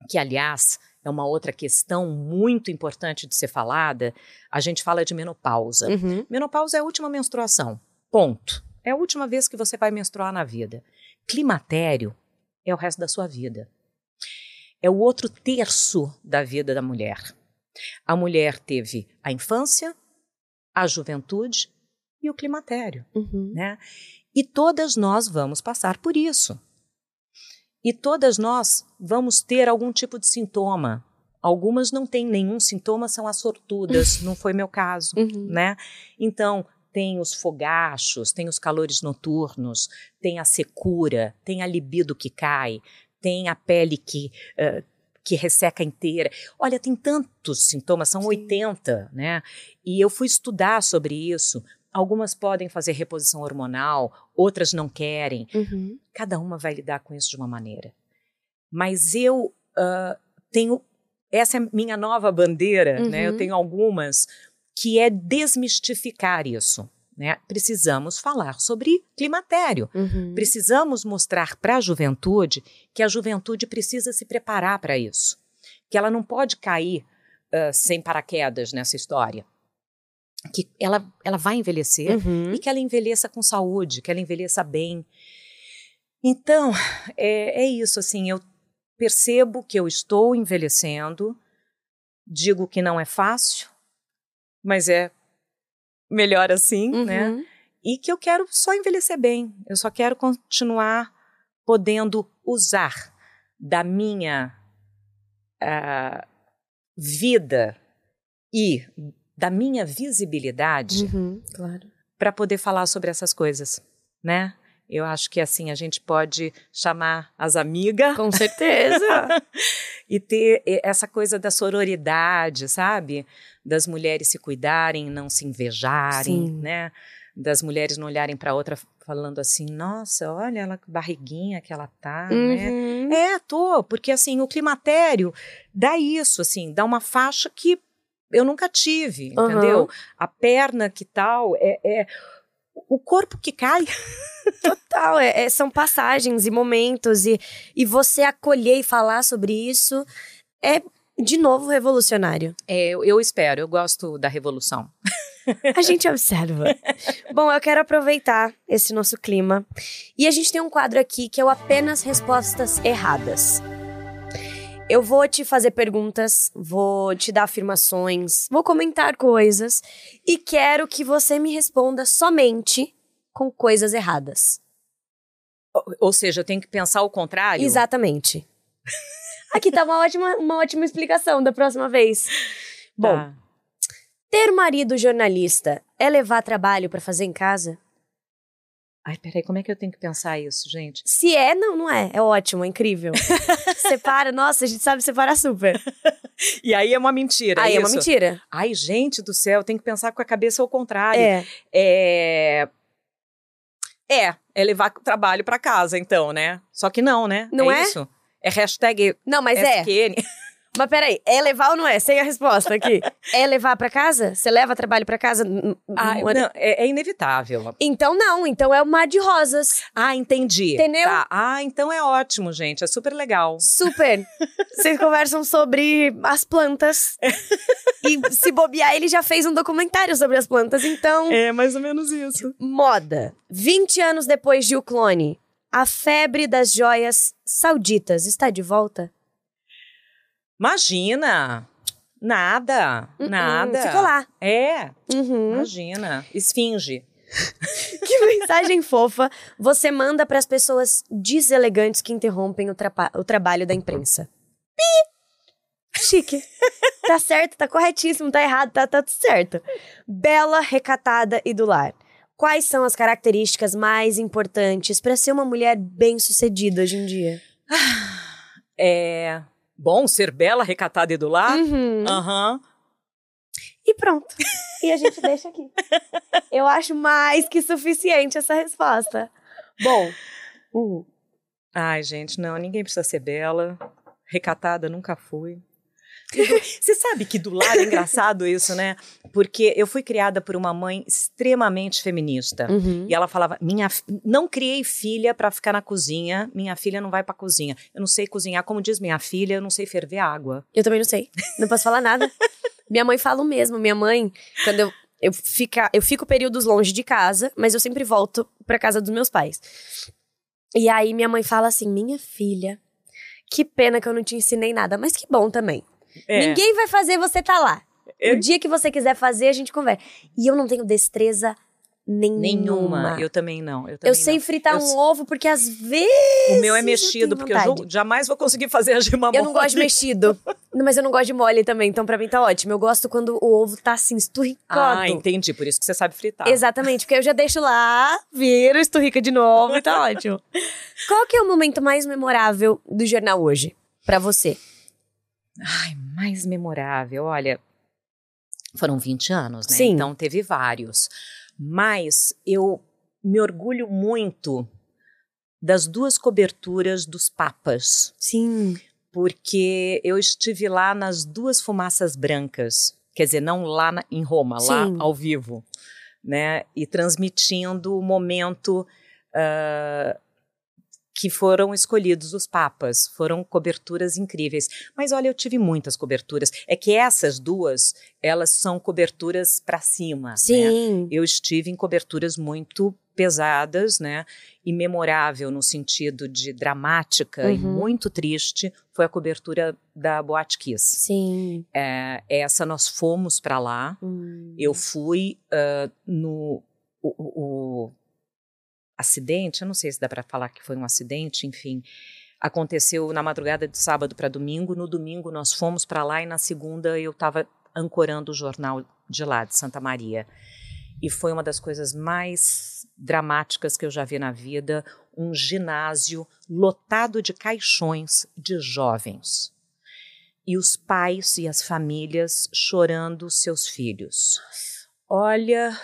que aliás é uma outra questão muito importante de ser falada, a gente fala de menopausa. Uhum. Menopausa é a última menstruação. Ponto. É a última vez que você vai menstruar na vida. Climatério é o resto da sua vida é o outro terço da vida da mulher. A mulher teve a infância, a juventude e o climatério, uhum. né? E todas nós vamos passar por isso. E todas nós vamos ter algum tipo de sintoma. Algumas não têm nenhum sintoma, são as sortudas, não foi meu caso, uhum. né? Então, tem os fogachos, tem os calores noturnos, tem a secura, tem a libido que cai, tem a pele que, uh, que resseca inteira. Olha, tem tantos sintomas, são Sim. 80, né? E eu fui estudar sobre isso. Algumas podem fazer reposição hormonal, outras não querem. Uhum. Cada uma vai lidar com isso de uma maneira. Mas eu uh, tenho. Essa é minha nova bandeira, uhum. né? Eu uhum. tenho algumas que é desmistificar isso. Né? Precisamos falar sobre climatério. Uhum. Precisamos mostrar para a juventude que a juventude precisa se preparar para isso. Que ela não pode cair uh, sem paraquedas nessa história. Que ela, ela vai envelhecer uhum. e que ela envelheça com saúde, que ela envelheça bem. Então, é, é isso, assim, eu percebo que eu estou envelhecendo, digo que não é fácil, mas é melhor assim, né? uhum. né? E que eu quero só envelhecer bem. Eu só quero continuar podendo usar da minha uh, vida e da minha visibilidade uhum, claro. para poder falar sobre essas coisas, né? Eu acho que assim a gente pode chamar as amigas. Com certeza. e ter essa coisa da sororidade, sabe? Das mulheres se cuidarem, não se invejarem, Sim. né? Das mulheres não olharem para outra falando assim, nossa, olha ela barriguinha que ela tá, né? uhum. né? É, tô, porque assim, o climatério dá isso, assim, dá uma faixa que eu nunca tive, uhum. entendeu? A perna que tal, é, é o corpo que cai. Total, é, é, são passagens e momentos, e, e você acolher e falar sobre isso é, de novo, revolucionário. É, eu, eu espero, eu gosto da revolução. A gente observa. Bom, eu quero aproveitar esse nosso clima. E a gente tem um quadro aqui que é o apenas respostas erradas. Eu vou te fazer perguntas, vou te dar afirmações, vou comentar coisas e quero que você me responda somente com coisas erradas. Ou, seja, eu tenho que pensar o contrário? Exatamente. Aqui tá uma ótima, uma ótima explicação da próxima vez. Bom, tá. ter marido jornalista é levar trabalho para fazer em casa? Ai, peraí, como é que eu tenho que pensar isso, gente? Se é, não, não é. É ótimo, é incrível. Separa, nossa, a gente sabe separar super. e aí é uma mentira. Aí é, é uma mentira. Ai, gente do céu, tem que pensar com a cabeça ao contrário. É. É. É, é levar trabalho para casa, então, né? Só que não, né? Não é? é? Isso. É hashtag. Não, mas SQN. é. Mas peraí, é levar ou não é? Sem a resposta aqui. é levar para casa? Você leva trabalho para casa? Ah, não, é, é, inevitável. Então não, então é o mar de rosas. Ah, entendi. Entendeu? Tá. Ah, então é ótimo, gente. É super legal. Super. Vocês conversam sobre as plantas. e se bobear, ele já fez um documentário sobre as plantas, então. É mais ou menos isso. Moda. 20 anos depois de O Clone, a febre das joias sauditas está de volta? Imagina! Nada, uh -uh, nada. Ficou lá. É, uhum. imagina. Esfinge. que mensagem fofa você manda para as pessoas deselegantes que interrompem o, o trabalho da imprensa? Pi! Chique. tá certo, tá corretíssimo, tá errado, tá, tá tudo certo. Bela, recatada e do lar. Quais são as características mais importantes para ser uma mulher bem-sucedida hoje em dia? É bom ser bela, recatada e do lar? Uhum. Aham. E pronto. E a gente deixa aqui. Eu acho mais que suficiente essa resposta. Bom. Uhum. Ai, gente, não, ninguém precisa ser bela. Recatada nunca fui. Você sabe que do lar é engraçado isso, né? Porque eu fui criada por uma mãe extremamente feminista. Uhum. E ela falava: minha, não criei filha para ficar na cozinha, minha filha não vai pra cozinha. Eu não sei cozinhar, como diz minha filha, eu não sei ferver água. Eu também não sei. Não posso falar nada. Minha mãe fala o mesmo. Minha mãe, quando eu, eu, fica, eu fico períodos longe de casa, mas eu sempre volto pra casa dos meus pais. E aí minha mãe fala assim: minha filha, que pena que eu não te ensinei nada, mas que bom também. É. Ninguém vai fazer você tá lá. Eu- O dia que você quiser fazer, a gente conversa. E eu não tenho destreza nenhuma. Nenhuma. Eu também não. Eu, Eu também sei não. fritar Eu um ovo, porque às vezes. O meu é eu mexido, porque eu jamais vou conseguir fazer a gema Eu não mole. gosto de mexido. Mas eu não gosto de mole também, então pra mim tá ótimo. Eu gosto quando o ovo tá assim, esturricado. Ah, entendi. Por isso que você sabe fritar. Exatamente, porque eu já deixo lá, viro, esturrica de novo e tá ótimo. Qual que é o momento mais memorável do jornal hoje, pra você? Ai, mais memorável. Olha, foram 20 anos, né? Sim. Então teve vários. Mas eu me orgulho muito das duas coberturas dos papas, Sim. porque eu estive lá nas duas fumaças brancas, quer dizer, não lá na- em Roma, lá Sim. ao vivo, né? E transmitindo o momento ah, que foram escolhidos os papas. Foram coberturas incríveis. Mas olha, eu tive muitas coberturas. É que essas duas, elas são coberturas para cima. né? Sim. Eu estive em coberturas muito pesadas, né? E memorável no sentido de dramática e Uhum. muito triste foi a cobertura da Boate Kiss. Sim. É, essa nós fomos para lá. Hum. Eu fui ah, no o- o acidente, eu não sei se dá para falar que foi um acidente, enfim, aconteceu na madrugada de sábado para domingo. No domingo nós fomos para lá e na segunda eu estava ancorando o jornal de lá de Santa Maria. E foi uma das coisas mais dramáticas que eu já vi na vida, um ginásio lotado de caixões de jovens. E os pais e as famílias chorando seus filhos. Olha,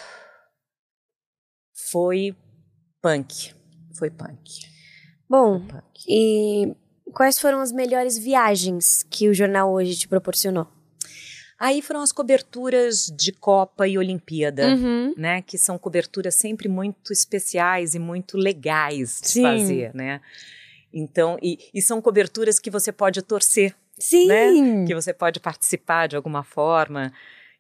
foi punk. Foi punk. Bom, Foi punk. e quais foram as melhores viagens que o jornal hoje te proporcionou? Aí foram as coberturas de Copa e Olimpíada. Uhum. né, que são coberturas sempre muito especiais e muito legais de Sim. fazer, né? Então, e, e são coberturas que você pode torcer, Sim. Né? que você pode participar de alguma forma,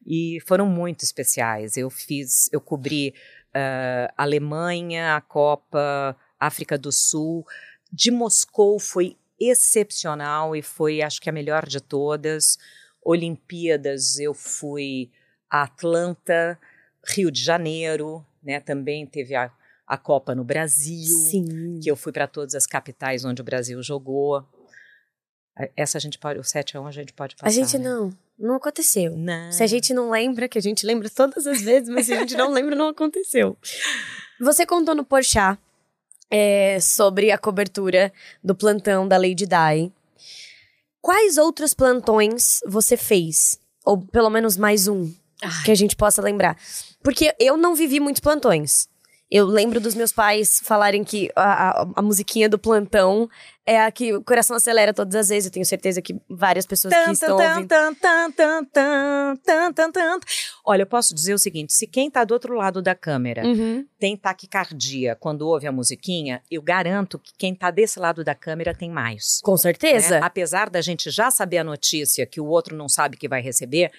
e foram muito especiais. Eu fiz, eu cobri ah, Alemanha, a Copa, África do Sul, de Moscou foi excepcional e foi, acho que a melhor de todas. Olimpíadas, eu fui a Atlanta, Rio de Janeiro, né? Também teve a, a Copa no Brasil, Sim. que eu fui para todas as capitais onde o Brasil jogou. Essa a gente pode, o 7 a 1 a gente pode passar. A gente né? não. Não aconteceu. Não. Se a gente não lembra, que a gente lembra todas as vezes, mas se a gente não lembra, não aconteceu. Você contou no Porchat é, sobre a cobertura do plantão da Lady Di. Quais outros plantões você fez? Ou pelo menos mais um Ai. que a gente possa lembrar? Porque eu não vivi muitos plantões. Eu lembro dos meus pais falarem que a, a, a musiquinha do plantão é a que o coração acelera todas as vezes. Eu tenho certeza que várias pessoas que Tan, estão tan, ouvindo. tan, tan, tan, tan, tan, tan, tan. Olha, eu posso dizer o seguinte: se quem está do outro lado da câmera Uhum. tem taquicardia quando ouve a musiquinha, eu garanto que quem está desse lado da câmera tem mais. Com né? certeza. Apesar da gente já saber a notícia que o outro não sabe que vai receber,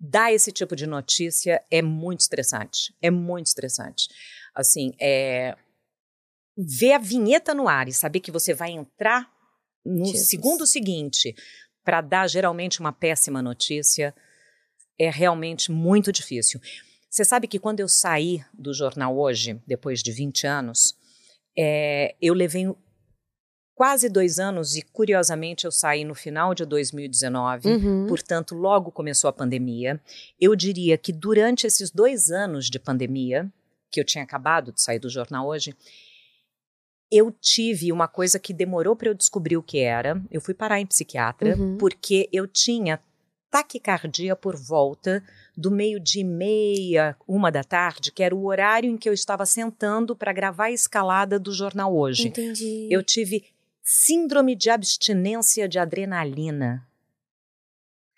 dar esse tipo de notícia é muito estressante. É muito estressante. Assim, é. Ver a vinheta no ar e saber que você vai entrar no Jesus. segundo seguinte para dar geralmente uma péssima notícia é realmente muito difícil. Você sabe que quando eu saí do jornal hoje, depois de 20 anos, é, eu levei quase dois anos e, curiosamente, eu saí no final de 2019, Uhum. portanto, logo começou a pandemia. Eu diria que durante esses dois anos de pandemia, que eu tinha acabado de sair do jornal hoje, eu tive uma coisa que demorou para eu descobrir o que era. Eu fui parar em psiquiatra, Uhum. porque eu tinha taquicardia por volta do meio-dia e meia, uma da tarde, que era o horário em que eu estava sentando para gravar a escalada do jornal hoje. Entendi. Eu tive síndrome de abstinência de adrenalina.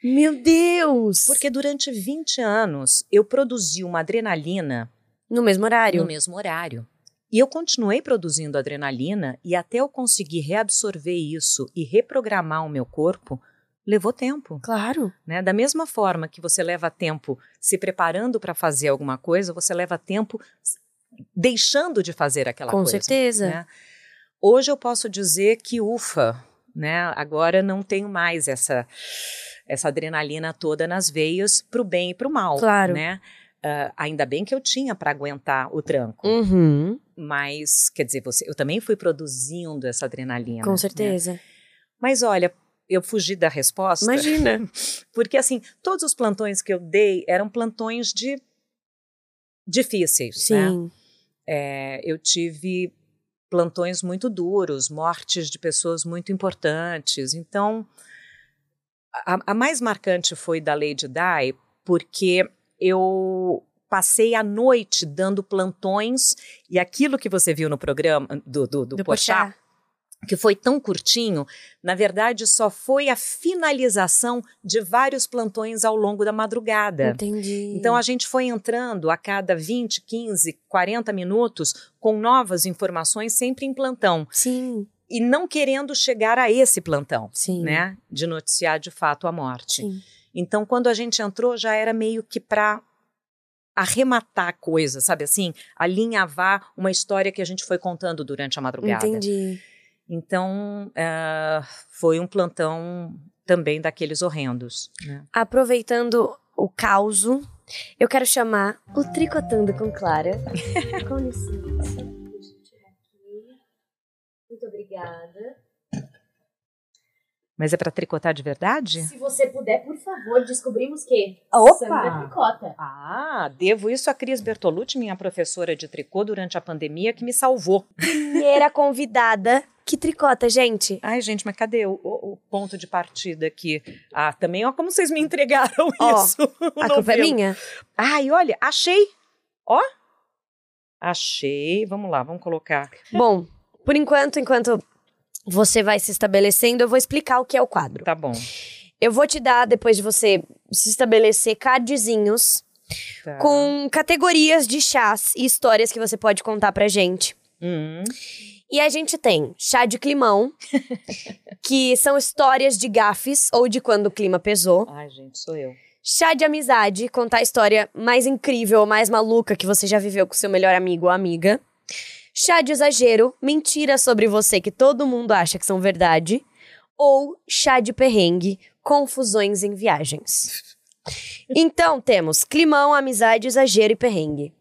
Meu Deus! Porque durante 20 anos eu produzi uma adrenalina No mesmo horário. no mesmo horário. E eu continuei produzindo adrenalina e até eu conseguir reabsorver isso e reprogramar o meu corpo, levou tempo. Claro. Né? Da mesma forma que você leva tempo se preparando para fazer alguma coisa, você leva tempo deixando de fazer aquela Com coisa. certeza. né? Hoje eu posso dizer que ufa, né? Agora não tenho mais essa essa adrenalina toda nas veias para o bem e para o mal, Claro. né? Ah, ainda bem que eu tinha para aguentar o tranco, Uhum. mas quer dizer, você, eu também fui produzindo essa adrenalina. Com né? certeza. Mas olha, eu fugi da resposta. Imagina. Porque, assim, todos os plantões que eu dei eram plantões de difíceis, né? Sim. É, eu tive plantões muito duros, mortes de pessoas muito importantes. Então, a, a mais marcante foi da Lady Di, porque eu passei a noite dando plantões e aquilo que você viu no programa do, do, do, Do Porchat. que foi tão curtinho, na verdade só foi a finalização de vários plantões ao longo da madrugada. Entendi. Então a gente foi entrando a cada 20, 15, 40 minutos com novas informações, sempre em plantão. Sim. E não querendo chegar a esse plantão, Sim. né? De noticiar de fato a morte. Sim. Então, quando a gente entrou, já era meio que para arrematar a coisa, sabe assim? Alinhavar uma história que a gente foi contando durante a madrugada. Entendi. Então, eh, foi um plantão também daqueles horrendos. Né? Aproveitando o caos, eu quero chamar o Tricotando com Clara. com licença. Deixa eu tirar aqui. Muito obrigada. Mas é para tricotar de verdade? Se você puder, por favor, descobrimos que Opa! Sandra tricota. Ah, devo isso a Cris Bertolucci, minha professora de tricô durante a pandemia, que me salvou. Primeira convidada que tricota, gente. Ai, gente, mas cadê o, o- o ponto de partida aqui? Ah, também, ó, como vocês me entregaram Ó, isso. A culpa é minha? Ai, olha, achei. Ó. Achei. Vamos lá, vamos colocar. Bom, por enquanto, enquanto você vai se estabelecendo, eu vou explicar o que é o quadro. Tá bom. Eu vou te dar, depois de você se estabelecer, cardzinhos Tá. com categorias de chás e histórias que você pode contar pra gente. Hum, E a gente tem chá de climão, que são histórias de gafes ou de quando o clima pesou. Ai, gente, sou eu. Chá de amizade, contar a história mais incrível ou mais maluca que você já viveu com seu melhor amigo ou amiga. Chá de exagero, mentiras sobre você que todo mundo acha que são verdade. Ou chá de perrengue, confusões em viagens. Então temos climão, amizade, exagero e perrengue.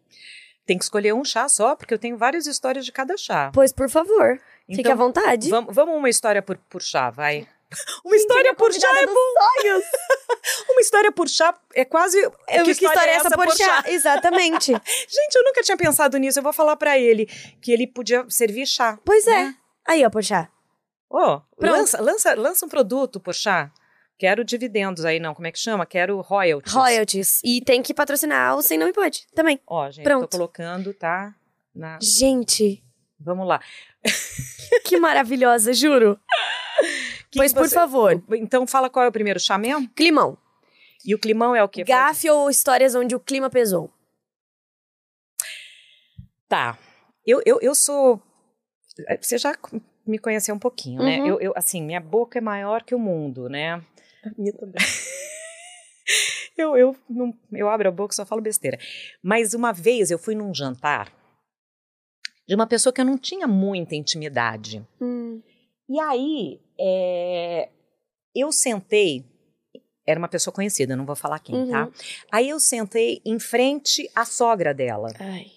Tem que escolher um chá só, porque eu tenho várias histórias de cada chá. Pois, por favor, fique Então, à vontade. Vamos, vamos uma história por, por chá, vai. Uma história por chá é bom. Uma história por chá é quase. Eu que história é essa por chá? Exatamente. Gente, eu nunca tinha pensado nisso. Eu vou falar pra ele que ele podia servir chá. Pois é. Né? Aí, ó, por chá. Ô, Pronto. lança, lança, lança um produto por chá. Quero dividendos aí, não. Como é que chama? Quero royalties. Royalties. E tem que patrocinar o Sem Não Me Pode também. Ó, gente, Pronto. tô colocando, tá? Na... Gente, Vamos lá. que maravilhosa, juro. Que pois, que por você- favor. Então fala qual é o primeiro chá mesmo? Climão. E o climão é o quê? Gafe ou histórias onde o clima pesou? Tá. Eu, eu, eu sou. Você já me conheceu um pouquinho, né? Uhum. Eu, eu, assim, minha boca é maior que o mundo, né? A minha também. Eu, eu, não, eu abro a boca e só falo besteira. Mas uma vez eu fui num jantar de uma pessoa que eu não tinha muita intimidade. Hum, E aí, é, eu sentei. Era uma pessoa conhecida, não vou falar quem, Uhum. tá? Aí eu sentei em frente à sogra dela. ai.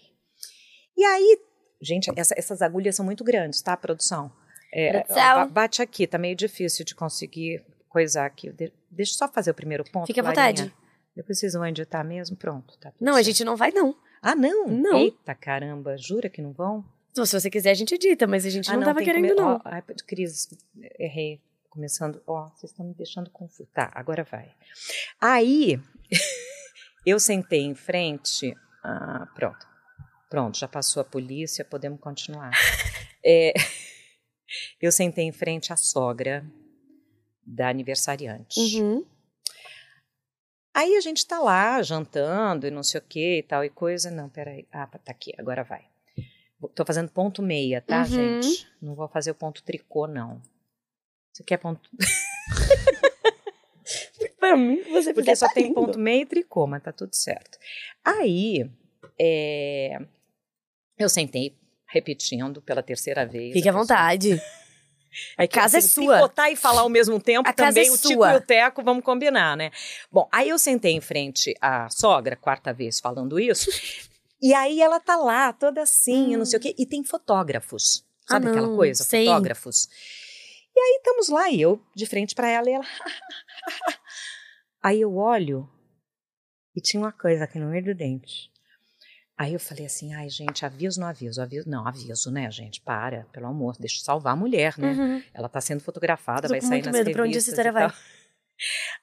E aí, gente, essa- essas agulhas são muito grandes, tá, produção? É, ba- bate aqui, tá meio difícil de conseguir coisar aqui. De- deixa eu só fazer o primeiro ponto. Fique à vontade. Depois vocês vão editar mesmo? Pronto, tá Não, a certo. gente não vai, não. Ah, não? Não. Eita, caramba, jura que não vão? Então, se você quiser, a gente edita, mas a gente ah, não, tava tem que querendo, come- não. Ó, ai, Cris, errei. Começando. Ó, vocês estão me deixando confuso. Tá, agora vai. Aí, eu sentei em frente. Ah, pronto. Pronto, já passou a polícia, podemos continuar. É, eu sentei em frente à sogra da aniversariante. Uhum. Aí a gente tá lá jantando e não sei o que e tal e coisa. Não, peraí. Ah, tá aqui, agora vai. Tô fazendo ponto meia, tá, Uhum. gente? Não vou fazer o ponto tricô, não. Você quer ponto. Pra mim, você Porque só tá tem lindo. ponto meia e tricô, mas tá tudo certo. Aí, é, eu sentei repetindo pela terceira vez. Fique à a pessoa- vontade. Casa é assim, sua. Picotar e falar ao mesmo tempo A casa também é o sua. Tico e o Teco, vamos combinar, né? Bom, aí eu sentei em frente à sogra, quarta vez falando isso, e aí ela tá lá, toda assim, não sei o quê, e tem fotógrafos. Ah, Sabe aquela não, coisa? sei. Fotógrafos. E aí estamos lá, e eu de frente para ela, e ela. aí eu olho, e tinha uma coisa aqui no meio do dente. Aí eu falei assim, ai, gente, aviso, não aviso, aviso, não, aviso, né, gente, para, pelo amor, deixa eu salvar a mulher, né? Uhum. Ela tá sendo fotografada, Tô vai sair nas medo pra onde essa revistas história vai.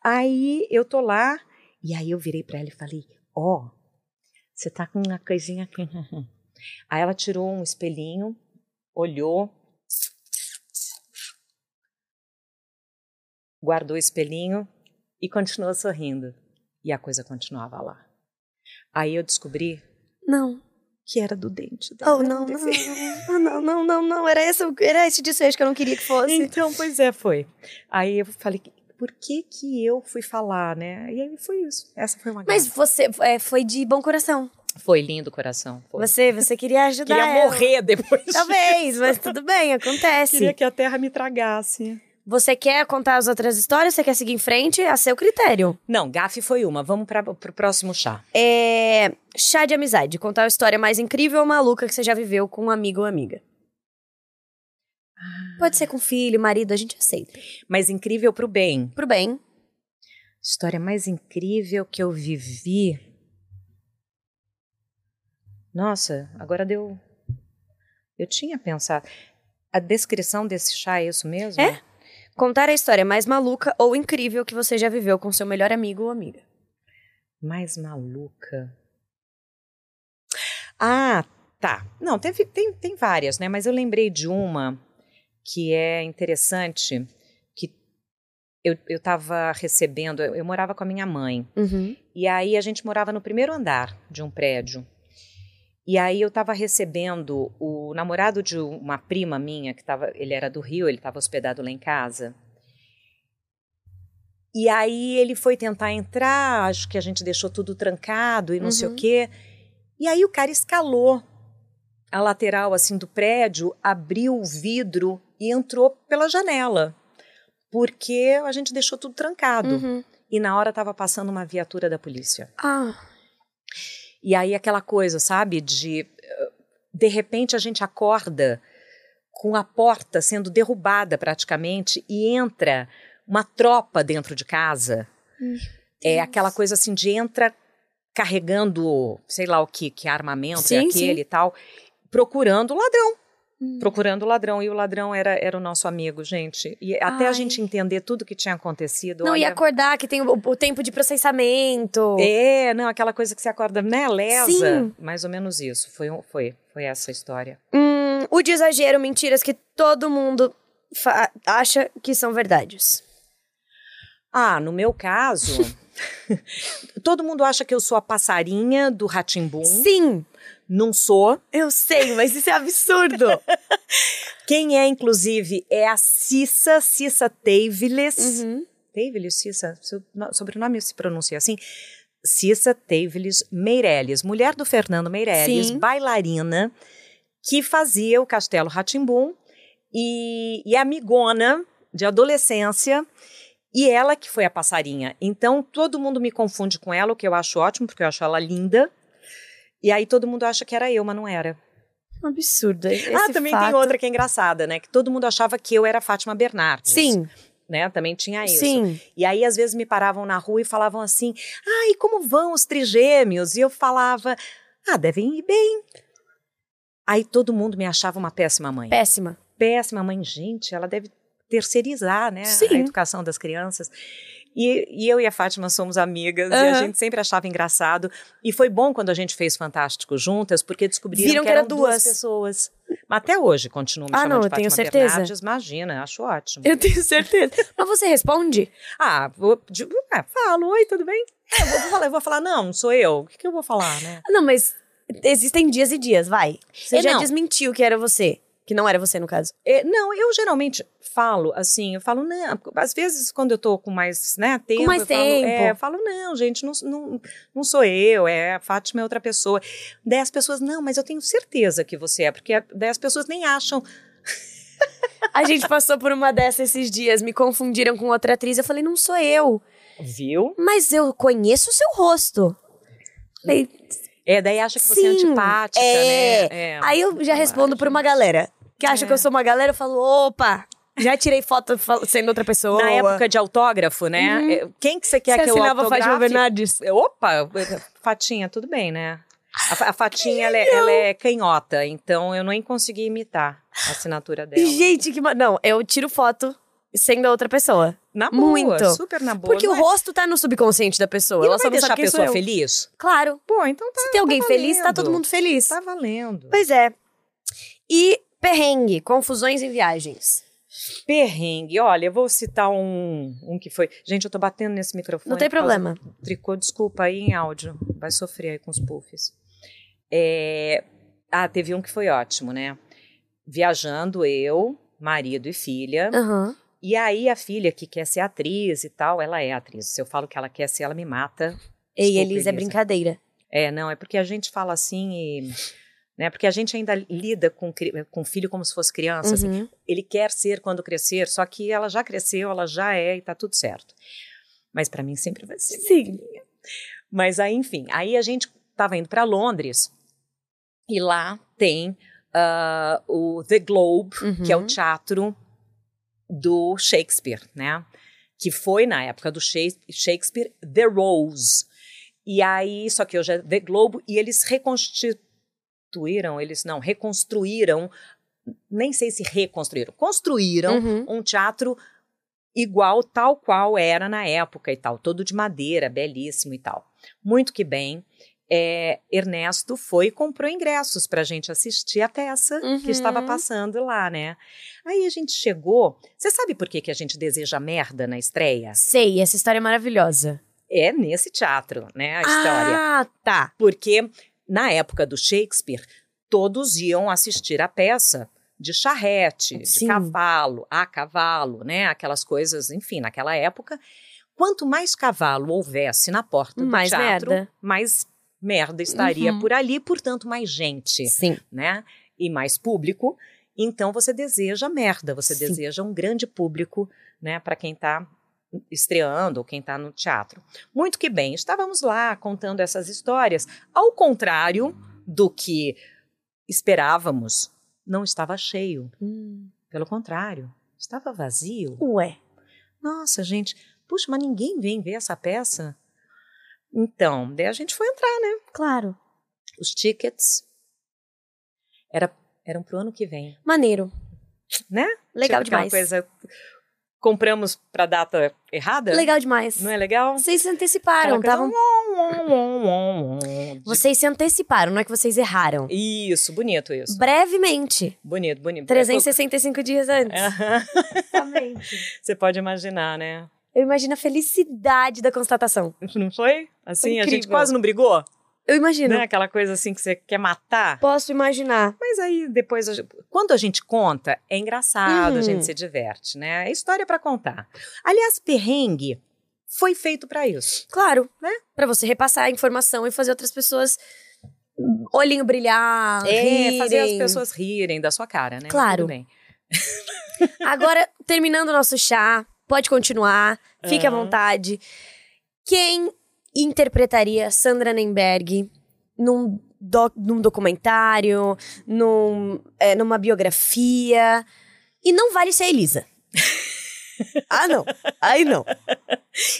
Aí eu tô lá, e aí eu virei pra ela e falei, ó, você tá com uma coisinha aqui. Aí ela tirou um espelhinho, olhou, guardou o espelhinho e continuou sorrindo. E a coisa continuava lá. Aí eu descobri Não. que era do dente dela. Oh, não, não. Ah, não, não, não, não. Era esse, era esse desfecho que eu não queria que fosse. Então, pois é, foi. Aí eu falei, por que que eu fui falar, né? E aí foi isso. Essa foi uma Mas graça. você é, foi de bom coração. Foi lindo, coração. Foi. Você, você queria ajudar Queria ela. morrer depois. Talvez, mas tudo bem, acontece. Queria que a terra me tragasse. Você quer contar as outras histórias? Você quer seguir em frente? A seu critério. Não, gafe foi uma. Vamos para o próximo chá. É. Chá de amizade. Contar a história mais incrível ou maluca que você já viveu com um amigo ou amiga. Pode ser com filho, marido, a gente aceita. Mas incrível pro bem. Pro bem. História mais incrível que eu vivi. Nossa, agora deu. Eu tinha pensado. A descrição desse chá é isso mesmo? É? Contar a história mais maluca ou incrível que você já viveu com seu melhor amigo ou amiga. Mais maluca. Ah, tá. Não, teve, tem, tem várias, né? Mas eu lembrei de uma que é interessante, que eu, eu tava recebendo, eu, eu morava com a minha mãe, Uhum. e aí a gente morava no primeiro andar de um prédio. E aí eu estava recebendo o namorado de uma prima minha, que tava, ele era do Rio, ele estava hospedado lá em casa. E aí ele foi tentar entrar, acho que a gente deixou tudo trancado e não sei o Uhum. quê. E aí o cara escalou a lateral assim do prédio, abriu o vidro e entrou pela janela. Porque a gente deixou tudo trancado. Uhum. E na hora estava passando uma viatura da polícia. Ah, E aí aquela coisa, sabe, de eh, de repente a gente acorda com a porta sendo derrubada praticamente e entra uma tropa dentro de casa. É aquela coisa assim de entra carregando, sei lá o que, que armamento é Sim, aquele sim. e tal, procurando o ladrão. Hum. Procurando o ladrão. E o ladrão era, era o nosso amigo, gente. E até a Ai. gente entender tudo que tinha acontecido. não, e olha, acordar que tem o, o tempo de processamento. é, não, aquela coisa que você acorda, né, lesa. Sim. Mais ou menos isso. Foi, foi, foi essa a história. Hum, o de exagero, mentiras que todo mundo acha que são verdades. Ah, no meu caso, todo mundo acha que eu sou a passarinha do Ratimbum. Sim, Não sou. eu sei, mas isso é absurdo. Quem é, inclusive, é a Cissa, Cissa Teiviles. Uhum. Teiviles, Cissa, seu no- sobrenome se pronuncia assim. Cissa Teiviles Meirelles, mulher do Fernando Meirelles, Sim. bailarina, que fazia o Castelo Ratimbum e, e amigona de adolescência. E ela que foi a passarinha. Então, todo mundo me confunde com ela, o que eu acho ótimo, porque eu acho ela linda. E aí todo mundo acha que era eu, mas não era. Um absurdo. Esse ah, também fato... tem outra que é engraçada, né? Que todo mundo achava que eu era Fátima Bernardes. Sim. Né? Também tinha isso. Sim. E aí, às vezes, me paravam na rua e falavam assim: ai, ah, como vão os trigêmeos? E eu falava: ah, devem ir bem. Aí todo mundo me achava uma péssima mãe. Péssima. Péssima mãe. Gente, ela deve terceirizar, né? Sim. A educação das crianças. E, e, eu e a Fátima somos amigas uhum. e a gente sempre achava engraçado. E foi bom quando a gente fez Fantástico juntas, porque descobriram Viram que, eram duas. duas pessoas. Mas até hoje continuam me ah, não, de eu tenho certeza. Bernardes. Imagina, acho ótimo. Eu tenho certeza. Mas você responde? Ah, vou, de, ah, falo, oi, tudo bem? É, eu, vou falar, eu vou falar, não, sou eu. O que, que eu vou falar, né? Não, mas existem dias e dias, vai. Você É, já não. desmentiu que era você. Que não era você, no caso. É, não, eu geralmente falo assim, eu falo, não, às vezes quando eu tô com mais, né, tempo, mais eu falo, tempo. é, eu falo, não, gente, não, não, não sou eu, é a Fátima é outra pessoa. Daí as pessoas, não, mas eu tenho certeza que você é, porque daí as pessoas nem acham. A gente passou por uma dessas esses dias, me confundiram com outra atriz, eu falei, não sou eu. Viu? Mas eu conheço o seu rosto. Falei, É, daí acha que você é Sim, antipática, é. né? É. Aí eu já respondo por uma galera. Que acha É. que eu sou uma galera, eu falo, opa, já tirei foto sendo outra pessoa. Na época de autógrafo, né? Uhum. é, Quem que você quer Você que eu assinava autografe? Fátima Bernardes? Opa, Fatinha, tudo bem, né? A, a Fatinha, ela é, ela é canhota, então eu nem consegui imitar a assinatura dela. Gente, que... Não, eu tiro foto sendo outra pessoa. Na boa, muito. super na boa. Porque o é- rosto tá no subconsciente da pessoa. E ela só deixar a pessoa feliz? Claro. Pô, então tá Se tem alguém tá feliz, tá todo mundo feliz. Tá valendo. Pois é. E perrengue, confusões em viagens. Perrengue, olha, eu vou citar um, um que foi... Gente, eu tô batendo nesse microfone. Não tem problema. Tricô, desculpa aí em áudio. Vai sofrer aí com os puffs. É... Ah, teve um que foi ótimo, né? Viajando eu, marido e filha. Aham. E aí a filha que quer ser atriz e tal, ela é atriz. Se eu falo que ela quer ser, ela me mata. Ei, Desculpa, Elisa, é brincadeira. É, não, é porque a gente fala assim e... Né, porque a gente ainda lida com, com o filho como se fosse criança. assim. Uhum. Ele quer ser quando crescer, só que ela já cresceu, ela já é e tá tudo certo. Mas para mim sempre vai ser. Sim. Mas aí, enfim, aí a gente tava indo para Londres e lá tem ah, o The Globe, que é o Uhum. teatro do Shakespeare, né? Que foi na época do Shakes- Shakespeare The Rose. E aí, só que hoje é The Globe e eles reconstituíram, eles não, reconstruíram, nem sei se reconstruíram, construíram Uhum. um teatro igual, tal qual era na época e tal, todo de madeira, belíssimo e tal. Muito que bem. É, Ernesto foi e comprou ingressos para a gente assistir a peça Uhum. que estava passando lá, né? Aí a gente chegou. Você sabe por que, que a gente deseja merda na estreia? Sei, essa história é maravilhosa. É nesse teatro, né? A história. Ah, tá. Porque na época do Shakespeare, todos iam assistir a peça de charrete, de Sim. cavalo, a cavalo, né? Aquelas coisas, enfim, naquela época. Quanto mais cavalo houvesse na porta do Mais teatro, merda. mais merda estaria Uhum. por ali, portanto, mais gente, Sim. né? E mais público. Então você deseja merda, você Sim. deseja um grande público, né, para quem está estreando ou quem está no teatro. Muito que bem, estávamos lá contando essas histórias, ao contrário do que esperávamos, não estava cheio. Hum. Pelo contrário, estava vazio. Ué. Nossa, gente, puxa, mas ninguém vem ver essa peça? Então, daí a gente foi entrar, né? Claro. Os tickets era, eram pro ano que vem, Maneiro. né? Legal Tipo demais. coisa, compramos pra data errada? Legal demais. Não é legal? Vocês se anteciparam, estavam. coisa, Vocês se anteciparam, não é que vocês erraram. Isso, bonito isso. Brevemente. Bonito, bonito. 365 dias antes. Você pode imaginar, né? Eu imagino a felicidade da constatação. Não foi? Assim, a gente quase não brigou? Eu imagino. Né? Aquela coisa assim que você quer matar. Posso imaginar. Mas aí depois, a quando a gente conta, é engraçado, Uhum. a gente se diverte, né? É história pra contar. Aliás, perrengue foi feito pra isso. Claro, Né? Pra você repassar a informação e fazer outras pessoas olhinho brilhar, É, rirem. fazer as pessoas rirem da sua cara, né? Claro. Agora, terminando o nosso chá, pode continuar, fique à Aham. vontade. Quem interpretaria Sandra Nemberg num doc, num documentário, num, é, numa biografia. E não vale ser Elisa. ah, não. Aí não.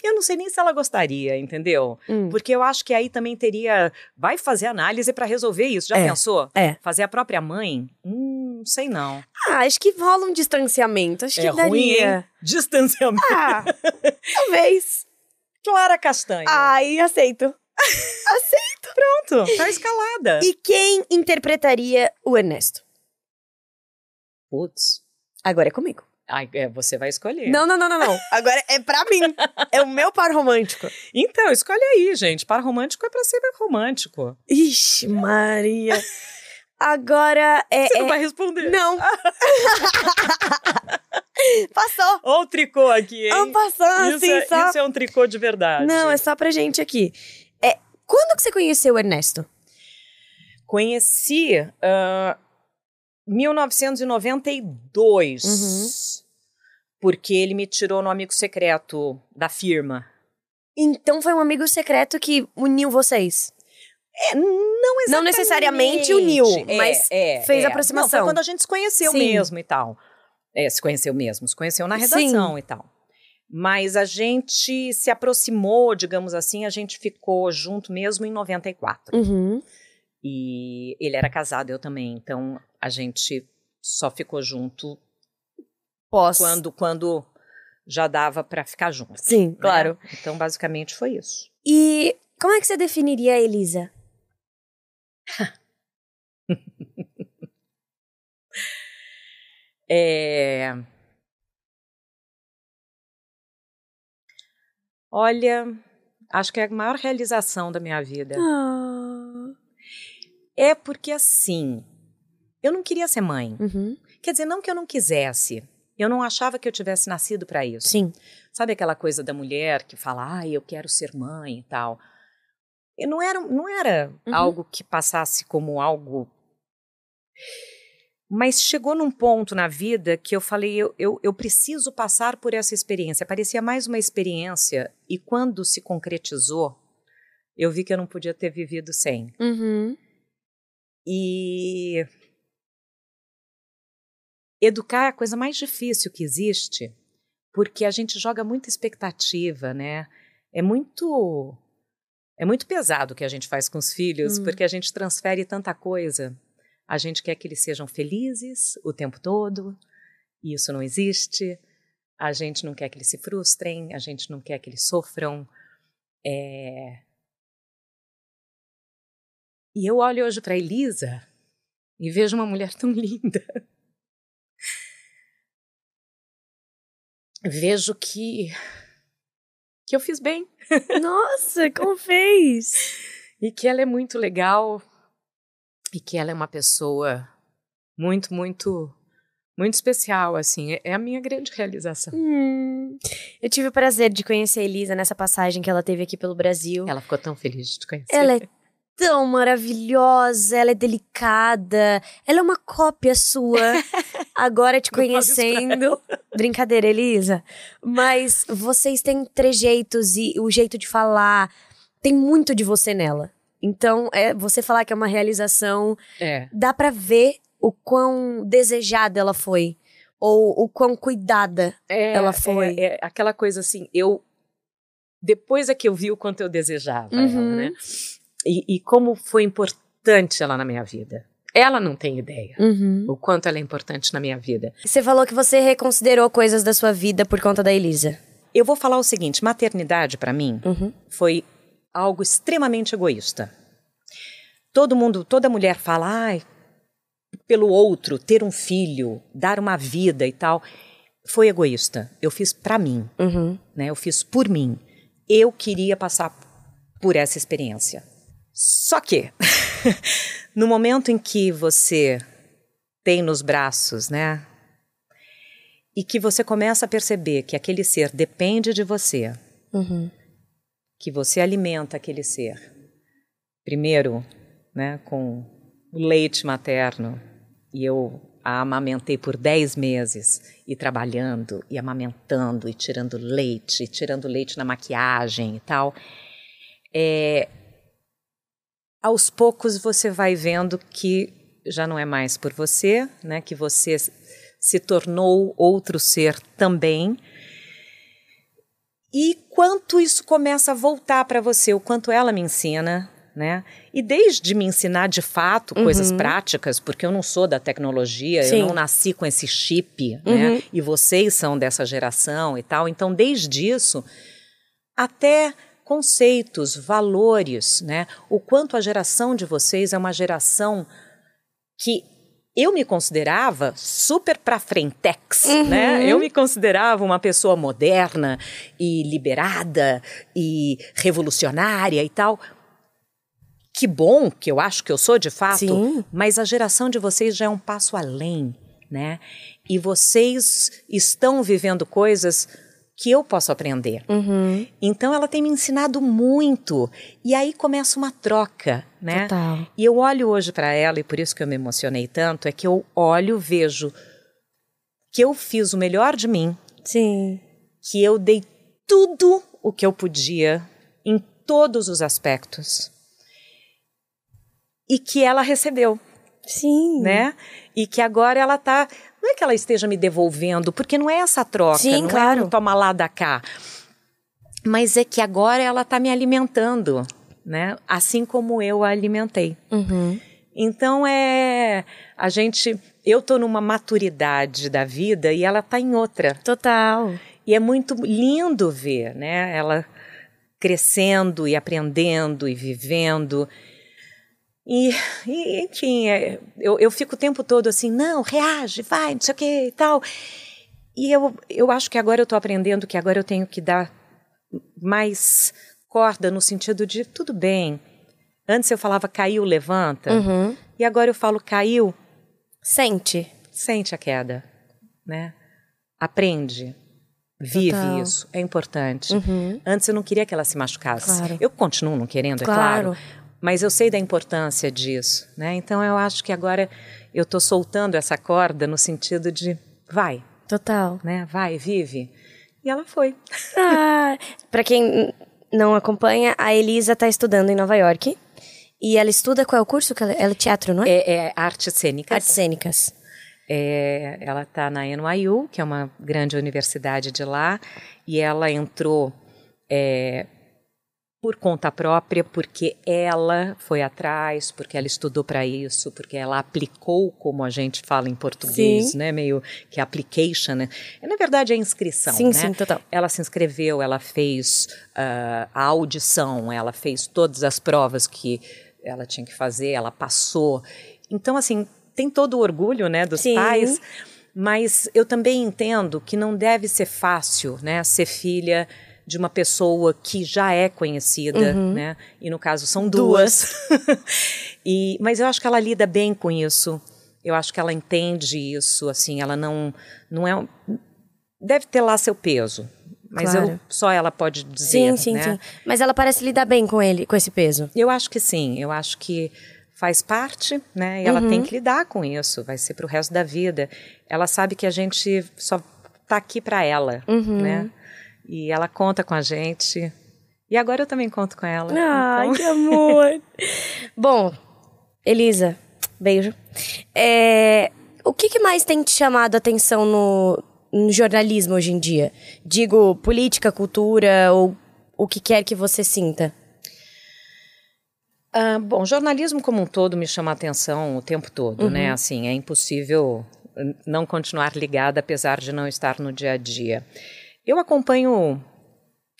Eu não sei nem se ela gostaria, entendeu? Hum. Porque eu acho que aí também teria. Vai fazer análise para resolver isso. Já É, pensou? é. Fazer a própria mãe? Hum, não sei não. Ah, acho que rola um distanciamento. Acho que é daria. ruim, hein? Distanciamento. Ah, talvez. Clara Castanha. Ai, aceito. aceito. Pronto, tá escalada. E quem interpretaria o Ernesto? Putz. Agora é comigo. Ai, é, você vai escolher. Não, não, não, não, não. Agora é pra mim. É o meu par romântico. Então, escolhe aí, gente. Par romântico é pra ser romântico. Ixi, Maria. Agora é. Você não é- vai responder. Não. Passou. Olha o tricô aqui, hein? Não passou, isso, assim, é, só. isso é um tricô de verdade. Não, é só pra gente aqui. É, quando que você conheceu o Ernesto? Conheci ah, 1992. Uhum. Porque ele me tirou no amigo secreto da firma. Então foi um amigo secreto que uniu vocês. É, não exatamente. Não necessariamente uniu, É, mas é, fez é. aproximação. Não, foi quando a gente se conheceu Sim. mesmo e tal. É, se conheceu mesmo, se conheceu na Sim. redação e tal. Mas a gente se aproximou, digamos assim, a gente ficou junto mesmo em 94. Uhum. E ele era casado, eu também. Então a gente só ficou junto Pós. quando, quando já dava pra ficar junto. Sim, né? claro. Então basicamente foi isso. E como é que você definiria a Elisa? É... Olha, acho que é a maior realização da minha vida. Ah. É porque assim, eu não queria ser mãe. Uhum. Quer dizer, não que eu não quisesse. Eu não achava que eu tivesse nascido para isso. Sim. Sabe aquela coisa da mulher que fala, ai, eu quero ser mãe e tal. E não era, não era Uhum. algo que passasse como algo. Mas chegou num ponto na vida que eu falei, eu, eu, eu preciso passar por essa experiência. Parecia mais uma experiência, e quando se concretizou, eu vi que eu não podia ter vivido sem. Uhum. E educar é a coisa mais difícil que existe, porque a gente joga muita expectativa, né? É muito é muito pesado o que a gente faz com os filhos, Hum. porque a gente transfere tanta coisa. A gente quer que eles sejam felizes o tempo todo, e isso não existe. A gente não quer que eles se frustrem, a gente não quer que eles sofram. É, e eu olho hoje para Elisa e vejo uma mulher tão linda. Vejo que que eu fiz bem Nossa, como fez? e que ela é muito legal e que ela é uma pessoa muito, muito, muito especial, assim. É- É a minha grande realização. Hum. Eu tive o prazer de conhecer a Elisa nessa passagem que ela teve aqui pelo Brasil. Ela ficou tão feliz de te conhecer. Ela é tão maravilhosa, ela é delicada, ela é uma cópia sua. Agora te conhecendo. Brincadeira, Elisa. Mas vocês têm trejeitos e o jeito de falar. Tem muito de você nela. Então, é, você falar que é uma realização, É. dá pra ver o quão desejada ela foi. Ou o quão cuidada. É, Ela foi. É, é aquela coisa assim, eu. Depois é que eu vi o quanto eu desejava ela, Uhum. né? E, e como foi importante ela na minha vida. Ela não tem ideia o quanto ela é importante na minha vida. Você falou que você reconsiderou coisas da sua vida por conta da Elisa. Eu vou falar o seguinte: maternidade, para mim, Uhum. foi algo extremamente egoísta. Todo mundo, toda mulher fala, ai, pelo outro, ter um filho, dar uma vida e tal. Foi egoísta. Eu fiz para mim, Uhum. né? Eu fiz por mim. Eu queria passar por essa experiência. Só que, no momento em que você tem nos braços, né? E que você começa a perceber que aquele ser depende de você, Uhum. Que você alimenta aquele ser. Primeiro, né, com o leite materno, e eu a amamentei por 10 meses, e trabalhando, e amamentando, e tirando leite, e tirando leite na maquiagem e tal. É, aos poucos você vai vendo que já não é mais por você, né? Que você se tornou outro ser também. E quanto isso começa a voltar para você, o quanto ela me ensina, né? E desde me ensinar de fato coisas Uhum. práticas, porque eu não sou da tecnologia, Sim. eu não nasci com esse chip, Uhum. né? E vocês são dessa geração e tal. Então, desde isso, até conceitos, valores, né? O quanto a geração de vocês é uma geração que eu me considerava super pra frentex, né? Eu me considerava uma pessoa moderna e liberada e revolucionária e tal. Que bom que eu acho que eu sou de fato, Sim. mas a geração de vocês já é um passo além, né? E vocês estão vivendo coisas que eu posso aprender. Uhum. Então ela tem me ensinado muito. E aí começa uma troca, né? Total. E eu olho hoje para ela, e por isso que eu me emocionei tanto, é que eu olho, vejo que eu fiz o melhor de mim, Sim. que eu dei tudo o que eu podia em todos os aspectos. E que ela recebeu, Sim. né? E que agora ela tá, não é que ela esteja me devolvendo, porque não é essa troca, Sim, não claro. é um toma lá da cá. Mas é que agora ela tá me alimentando, né? Assim como eu a alimentei. Uhum. Então é a gente, eu tô numa maturidade da vida e ela tá em outra. Total. E é muito lindo ver, né? Ela crescendo e aprendendo e vivendo. E, e, enfim, é, eu, eu fico o tempo todo assim, não, reage, vai, não sei o que e tal. E eu, eu acho que agora eu estou aprendendo que agora eu tenho que dar mais corda no sentido de tudo bem. Antes eu falava caiu, levanta. Uhum. E agora eu falo caiu, Sente. sente a queda, né? Aprende, vive Total. isso, é importante. Uhum. Antes eu não queria que ela se machucasse. Claro. Eu continuo não querendo, é Claro. claro. Mas eu sei da importância disso, né? Então eu acho que agora eu estou soltando essa corda no sentido de vai, Total. né? Vai, vive. E ela foi. Ah, pra quem não acompanha, a Elisa está estudando em Nova York. E ela estuda qual é o curso? Que ela, ela é teatro, não é? É, é artes cênicas. Artes cênicas. É, ela está na NYU, que é uma grande universidade de lá, e ela entrou é, por conta própria, porque ela foi atrás, porque ela estudou para isso, porque ela aplicou, como a gente fala em português, Sim. né? Meio que application. Né? É, na verdade, é inscrição. Sim, né? sim, total. Ela se inscreveu, ela fez ah, a audição, ela fez todas as provas que ela tinha que fazer, ela passou. Então, assim, tem todo o orgulho, né, dos Sim. pais, mas eu também entendo que não deve ser fácil, né, ser filha de uma pessoa que já é conhecida, né? E no caso são duas. e, mas eu acho que ela lida bem com isso. Eu acho que ela entende isso, assim, ela não não é deve ter lá seu peso. Mas Claro. eu, só ela pode dizer, Sim, sim, né? sim. Mas ela parece lidar bem com ele, com esse peso. Eu acho que sim, eu acho que faz parte, né? E ela tem que lidar com isso, vai ser pro resto da vida. Ela sabe que a gente só tá aqui para ela, né? E ela conta com a gente. E agora eu também conto com ela. Ai, Então, que amor. Bom, Elisa, beijo. É, o que, que mais tem te chamado a atenção no, no jornalismo hoje em dia? Digo, política, cultura ou o que quer que você sinta. Ah, bom, jornalismo como um todo me chama a atenção o tempo todo, né? Assim, é impossível eh, não continuar ligada, apesar de não estar no dia a dia. Eu acompanho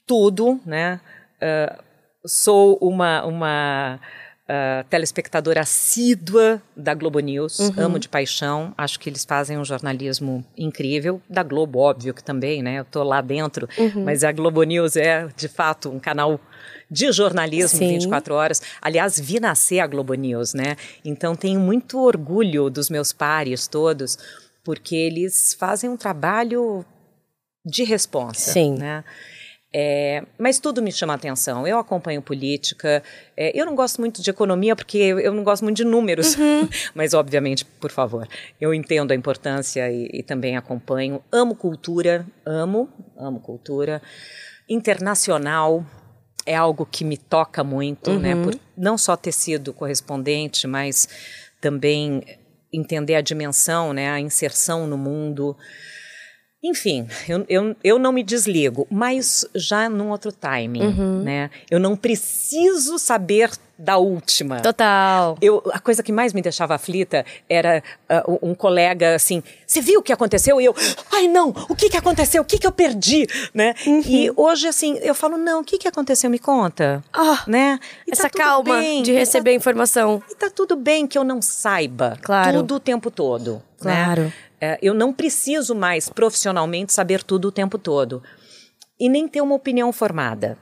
tudo, né? Ah, sou uma, uma ah, telespectadora assídua da Globo News, amo de paixão, acho que eles fazem um jornalismo incrível, da Globo, óbvio que também, né? Eu tô lá dentro, mas a Globo News é, de fato, um canal de jornalismo Sim. 24 horas. Aliás, vi nascer a Globo News, né? Então tenho muito orgulho dos meus pares todos, porque eles fazem um trabalho de responsa, Sim. né? É, mas tudo me chama atenção. Eu acompanho política. é, eu não gosto muito de economia porque eu, não gosto muito de números. mas, obviamente, por favor, eu entendo a importância e, e também acompanho. Amo cultura, amo, amo cultura. Internacional. é algo que me toca muito, né? Por não só ter sido correspondente, mas também entender a dimensão, né? A inserção no mundo. Enfim, eu, eu, eu não me desligo, mas já num outro timing, né? Eu não preciso saber da última. Total. Eu, a coisa que mais me deixava aflita era uh, um colega assim, você viu o que aconteceu? E eu, ai não, o que que aconteceu? O que que eu perdi? Né? E hoje assim, eu falo, não, o que que aconteceu? Me conta. Ah, né? E Essa tá calma bem, de tá- receber a informação. E tá tudo bem que eu não saiba Claro. tudo o tempo todo. né? É, eu não preciso mais profissionalmente saber tudo o tempo todo. E nem ter uma opinião formada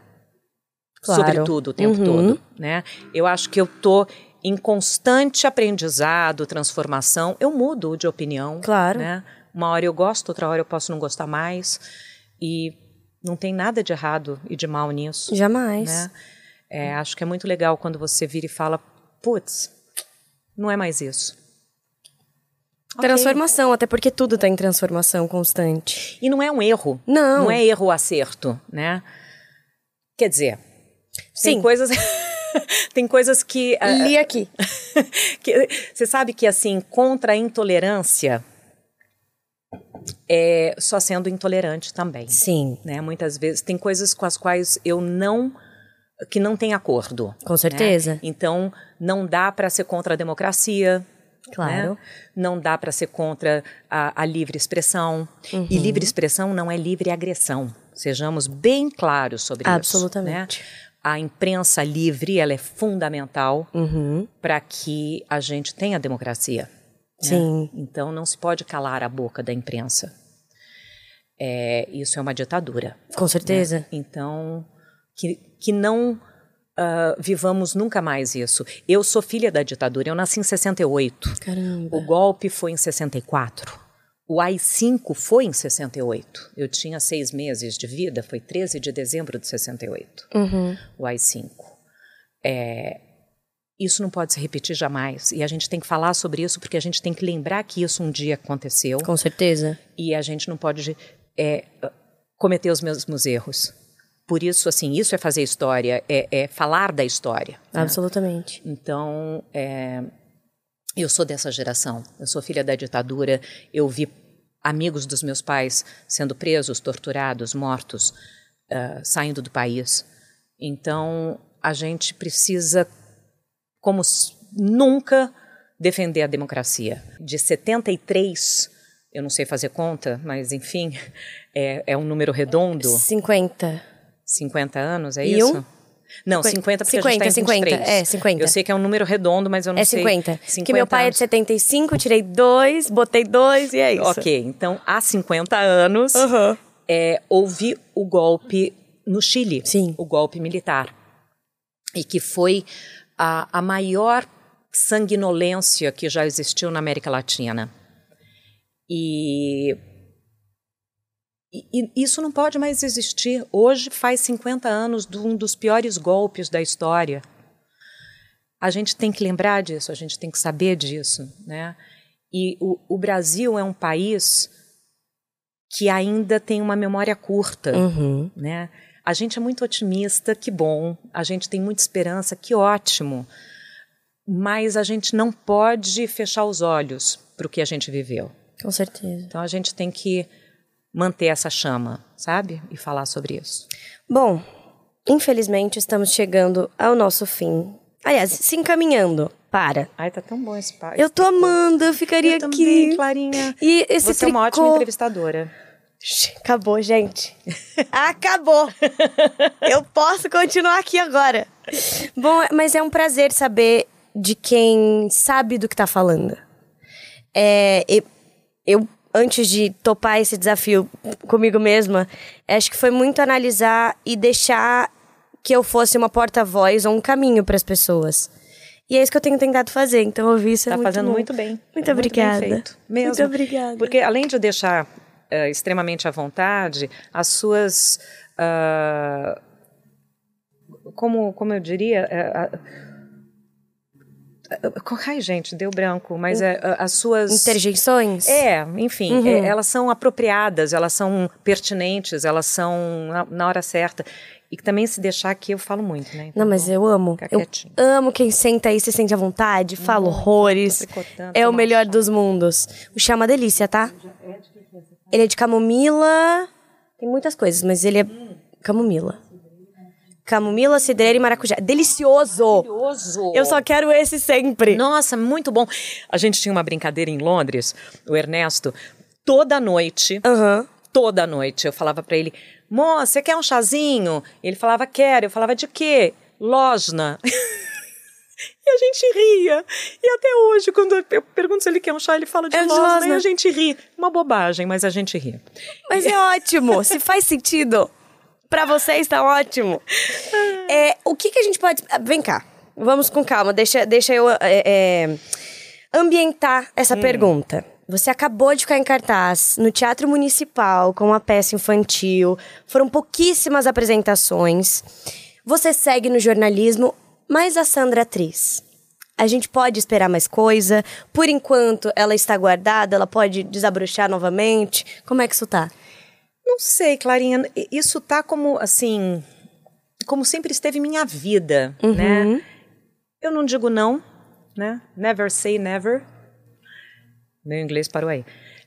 Claro. sobre tudo o tempo Uhum. todo. Né? Eu acho que eu tô em constante aprendizado, transformação. Eu mudo de opinião. Claro. Né? Uma hora eu gosto, outra hora eu posso não gostar mais. E não tem nada de errado e de mal nisso Jamais. né? É, acho que é muito legal quando você vira e fala, putz, não é mais isso. Transformação, até porque tudo tá em transformação constante. E não é um erro. Não. Não é erro ou acerto, né? Quer dizer, tem Sim. coisas, tem coisas que, ah, Li aqui. que você sabe que assim contra a intolerância é só sendo intolerante também. Sim, Né? Muitas vezes tem coisas com as quais eu não que não tem acordo. com certeza. né? Então, não dá para ser contra a democracia. Claro. né? Não dá para ser contra a, a livre expressão. Uhum. E livre expressão não é livre agressão. Sejamos bem claros sobre Absolutamente. isso. Né? A imprensa livre ela é fundamental Uhum. para que a gente tenha democracia. né? Sim. Então, não se pode calar a boca da imprensa. É, isso é uma ditadura. Com certeza. né? Então, que, que não ah, vivamos nunca mais isso. Eu sou filha da ditadura, eu nasci em 68. Caramba. O golpe foi em 64. O AI-5 foi em 68. Eu tinha seis meses de vida, foi 13 de dezembro de 68. Uhum. O AI-5. É, isso não pode se repetir jamais. E a gente tem que falar sobre isso porque a gente tem que lembrar que isso um dia aconteceu Com certeza. e a gente não pode é, cometer os mesmos erros. Por isso, assim, isso é fazer história, é, é falar da história. né? Absolutamente. Então, é, eu sou dessa geração. Eu sou filha da ditadura. Eu vi amigos dos meus pais sendo presos, torturados, mortos, ah, saindo do país. Então, a gente precisa, como nunca, defender a democracia. De 73, eu não sei fazer conta, mas enfim, é, é um número redondo. 50. 50 anos, é E isso? um? Não, 50 Cinquenta. porque a gente tá em 50, 23. é, 50. Eu sei que é um número redondo, mas eu não É sei. 50. 50 Que meu pai é de anos. 75, tirei dois, botei dois e é isso. Ok, então há 50 anos Aham. é, houve o golpe no Chile. Sim. O golpe militar. E que foi a, a maior sanguinolência que já existiu na América Latina. E, e- e isso não pode mais existir. Hoje faz 50 anos de um dos piores golpes da história. A gente tem que lembrar disso, a gente tem que saber disso, né? E o, o Brasil é um país que ainda tem uma memória curta, Uhum. né? A gente é muito otimista, que bom. A gente tem muita esperança, que ótimo. Mas a gente não pode fechar os olhos para o que a gente viveu. Com certeza. Então a gente tem que manter essa chama, sabe? E falar sobre isso. Bom, infelizmente estamos chegando ao nosso fim. Aliás, se encaminhando para. Ai, tá tão bom esse pai. Eu tô amando, eu ficaria Eu aqui. também, Clarinha. E esse Você é uma tricô... ótima entrevistadora. Acabou, gente. Acabou. Eu posso continuar aqui agora. Bom, mas é um prazer saber de quem sabe do que tá falando. É, eu, antes de topar esse desafio comigo mesma, acho que foi muito analisar e deixar que eu fosse uma porta-voz ou um caminho para as pessoas. E é isso que eu tenho tentado fazer, então ouvir isso é Tá muito fazendo bom. muito bem. Muito Tá obrigada. bem feito. Mesmo. Muito obrigada. Porque além de deixar eh, extremamente à vontade, as suas. ah, como, como eu diria. a- Ai, gente, deu branco, mas é, as suas. Interjeições? É, enfim, uhum. é, elas são apropriadas, elas são pertinentes, elas são na, na hora certa. E também se deixar aqui, eu falo muito, né? Então, não, mas eu amo. Eu amo quem senta aí, se sente à vontade, fala horrores. É o melhor dos mundos. O chá é uma delícia, tá? Ele é de camomila. Tem muitas coisas, mas ele é camomila. Camomila, cidreira e maracujá. Delicioso! Delicioso! Eu só quero esse sempre. Nossa, muito bom. A gente tinha uma brincadeira em Londres, o Ernesto, toda noite. Uhum. Toda noite eu falava para ele: Moça, você quer um chazinho? Ele falava, quero. Eu falava, de quê? Losna. E a gente ria. E até hoje, quando eu pergunto se ele quer um chá, ele fala de é losna, e a gente ri. Uma bobagem, mas a gente ri. Mas é ótimo. se faz sentido, para você está ótimo. É, o que, que a gente pode... Vem cá, vamos com calma. Deixa, deixa eu é, é, ambientar essa hum. pergunta. Você acabou de ficar em cartaz no Teatro Municipal com uma peça infantil. Foram pouquíssimas apresentações. Você segue no jornalismo, mas a Sandra é atriz. A gente pode esperar mais coisa? Por enquanto, ela está guardada? Ela pode desabrochar novamente? Como é que isso tá? Não sei, Clarinha. Isso tá como, assim... Como sempre esteve em minha vida, uhum. né? Eu não digo não, né? Never say never. Meu inglês parou aí.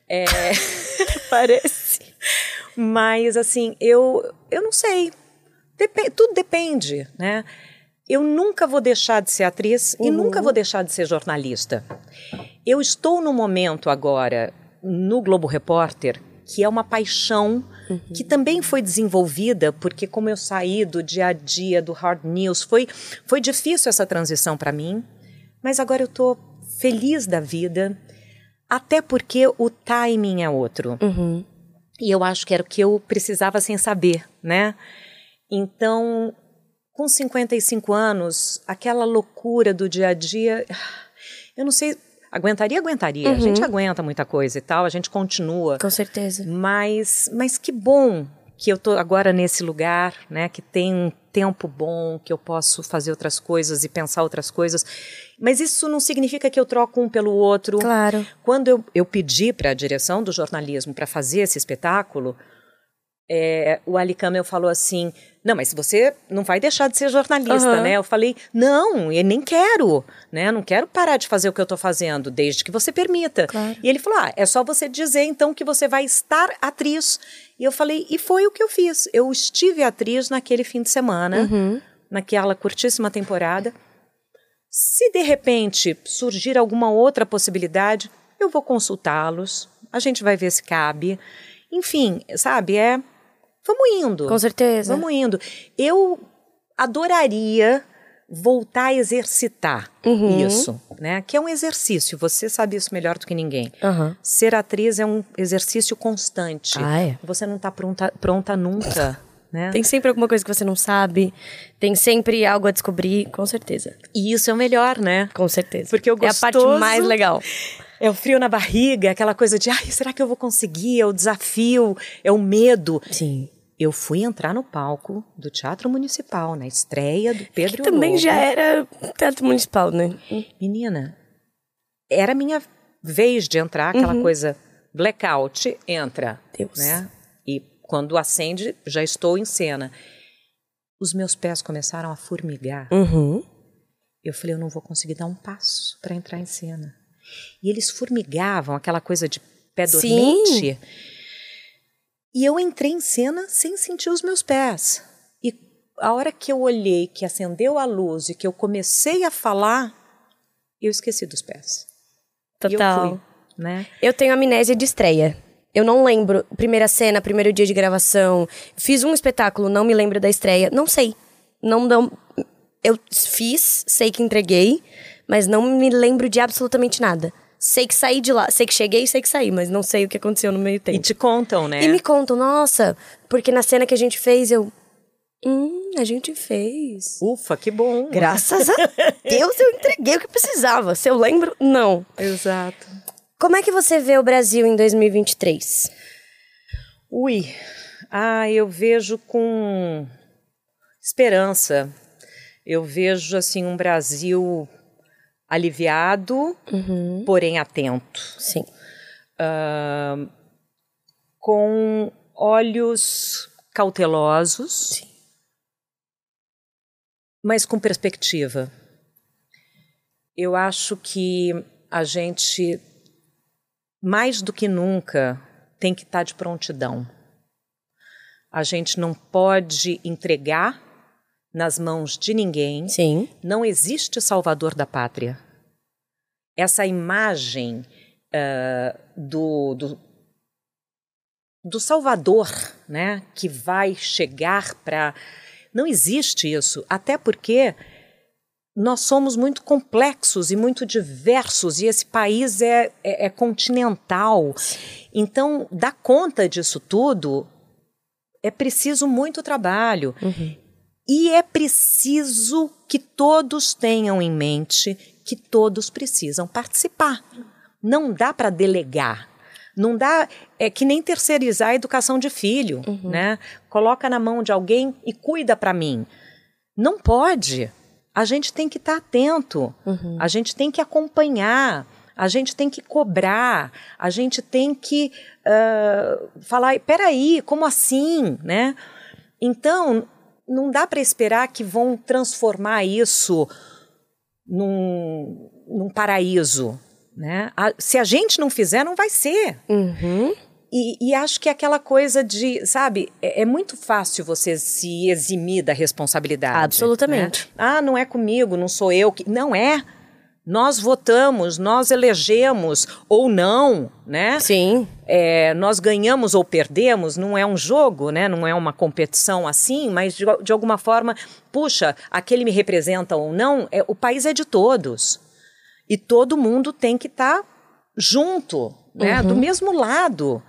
É... Parece. Mas, assim, eu, eu não sei. Dep tudo depende, né? Eu nunca vou deixar de ser atriz uhum. e nunca vou deixar de ser jornalista. Eu estou no momento agora, no Globo Repórter, que é uma paixão uhum. que também foi desenvolvida, porque como eu saí do dia a dia, do hard news, foi, foi difícil essa transição para mim, mas agora eu estou feliz da vida, até porque o timing é outro. Uhum. E eu acho que era o que eu precisava sem saber, né? Então, com 55 anos, aquela loucura do dia a dia, eu não sei, aguentaria, aguentaria. Uhum. A gente aguenta muita coisa e tal, a gente continua. Com certeza. Mas, mas que bom que eu tô agora nesse lugar, né, que tem um tempo bom, que eu posso fazer outras coisas e pensar outras coisas. Mas isso não significa que eu troco um pelo outro. Claro. Quando eu, eu pedi para a direção do jornalismo para fazer esse espetáculo, é, o Ali falou assim: Não, mas você não vai deixar de ser jornalista, uhum. né? Eu falei: Não, eu nem quero, né? Não quero parar de fazer o que eu estou fazendo, desde que você permita. Claro. E ele falou: Ah, é só você dizer então que você vai estar atriz. E eu falei: E foi o que eu fiz. Eu estive atriz naquele fim de semana, uhum. naquela curtíssima temporada. Se de repente surgir alguma outra possibilidade, eu vou consultá-los. A gente vai ver se cabe. Enfim, sabe, é Vamos indo. Com certeza. Vamos indo. Eu adoraria voltar a exercitar uhum. isso, né? Que é um exercício. Você sabe isso melhor do que ninguém. Uhum. Ser atriz é um exercício constante. Ah, é? Você não está pronta, pronta nunca. Né? Tem sempre alguma coisa que você não sabe, tem sempre algo a descobrir, com certeza. E isso é o melhor, né? Com certeza. Porque o gostoso, é a parte mais legal. É o frio na barriga, aquela coisa de, ai, será que eu vou conseguir? É o desafio, é o medo. Sim eu fui entrar no palco do Teatro Municipal, na estreia do Pedro que também já era Teatro Municipal, né? Menina, era minha vez de entrar, aquela uhum. coisa blackout, entra, Deus. né? E quando acende, já estou em cena. Os meus pés começaram a formigar. Uhum. Eu falei, eu não vou conseguir dar um passo para entrar em cena. E eles formigavam, aquela coisa de pé dormente. Sim. E eu entrei em cena sem sentir os meus pés. E a hora que eu olhei, que acendeu a luz e que eu comecei a falar, eu esqueci dos pés. Total. eu fui, né? Eu tenho amnésia de estreia. Eu não lembro primeira cena, primeiro dia de gravação. Fiz um espetáculo, não me lembro da estreia. Não sei. Não, não eu fiz, sei que entreguei, mas não me lembro de absolutamente nada. Sei que saí de lá, sei que cheguei e sei que saí, mas não sei o que aconteceu no meio tempo. E te contam, né? E me contam, nossa, porque na cena que a gente fez, eu. Hum, a gente fez. Ufa, que bom. Graças a Deus eu entreguei o que precisava. Se eu lembro, não. Exato. Como é que você vê o Brasil em 2023? Ui, ah, eu vejo com esperança. Eu vejo assim um Brasil aliviado, Uhum. porém atento, Sim. Ah, com olhos cautelosos, Sim. mas com perspectiva. Eu acho que a gente, mais do que nunca, tem que estar de prontidão. A gente não pode entregar nas mãos de ninguém. Sim. Não existe salvador da pátria. Essa imagem ah, do, do, do salvador, né, que vai chegar para. Não existe isso, até porque nós somos muito complexos e muito diversos e esse país é, é, é continental. Então, dar conta disso tudo é preciso muito trabalho. Uhum. E é preciso que todos tenham em mente que todos precisam participar. Não dá para delegar. Não dá, é que nem terceirizar a educação de filho, né? Coloca na mão de alguém e cuida para mim. Não pode. A gente tem que estar atento. Uhum. A gente tem que acompanhar. A gente tem que cobrar. A gente tem que ah, falar, peraí, como assim, né? Então, não dá para esperar que vão transformar isso num, num paraíso. Né? A- se a gente não fizer, não vai ser. Uhum. E, e acho que é aquela coisa de, sabe, é, é muito fácil você se eximir da responsabilidade. Absolutamente. né? Ah, não é comigo, não sou eu que. Não é. Nós votamos, nós elegemos ou não, né? Sim. É, nós ganhamos ou perdemos, não é um jogo, né? não é uma competição assim, mas de, de alguma forma, puxa, aquele me representa ou não, é, o país é de todos. E todo mundo tem que estar junto, né? do mesmo lado.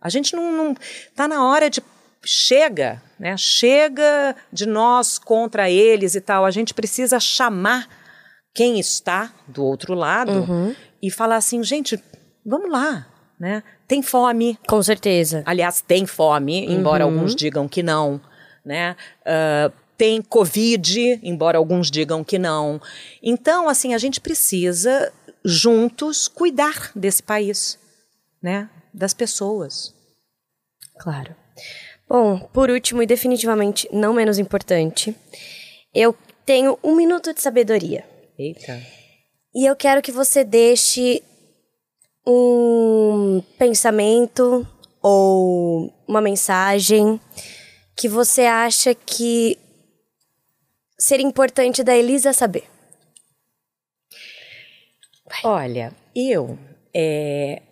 A gente não, não. Tá na hora de. Chega, né? Chega de nós contra eles e tal. A gente precisa chamar quem está do outro lado Uhum. e falar assim, gente, vamos lá, né? Tem fome, Com certeza. aliás, tem fome, embora Uhum. alguns digam que não, né? Ah, tem Covid, embora alguns digam que não. Então, assim, a gente precisa juntos cuidar desse país, né? Das pessoas. Claro. Bom, por último e definitivamente não menos importante, eu tenho um minuto de sabedoria. Eita. E eu quero que você deixe um pensamento ou uma mensagem que você acha que seria importante da Elisa saber. Olha, eu é,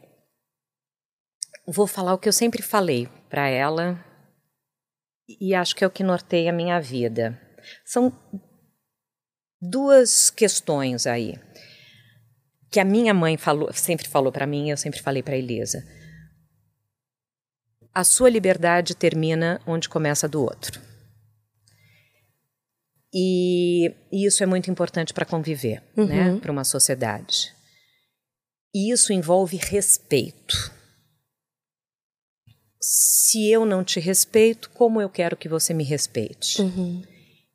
vou falar o que eu sempre falei para ela e acho que é o que norteia a minha vida. São duas questões aí que a minha mãe falou, sempre falou para mim, eu sempre falei para Elisa. A sua liberdade termina onde começa a do outro. E, e isso é muito importante para conviver, né, para uma sociedade. E isso envolve respeito. Se eu não te respeito, como eu quero que você me respeite?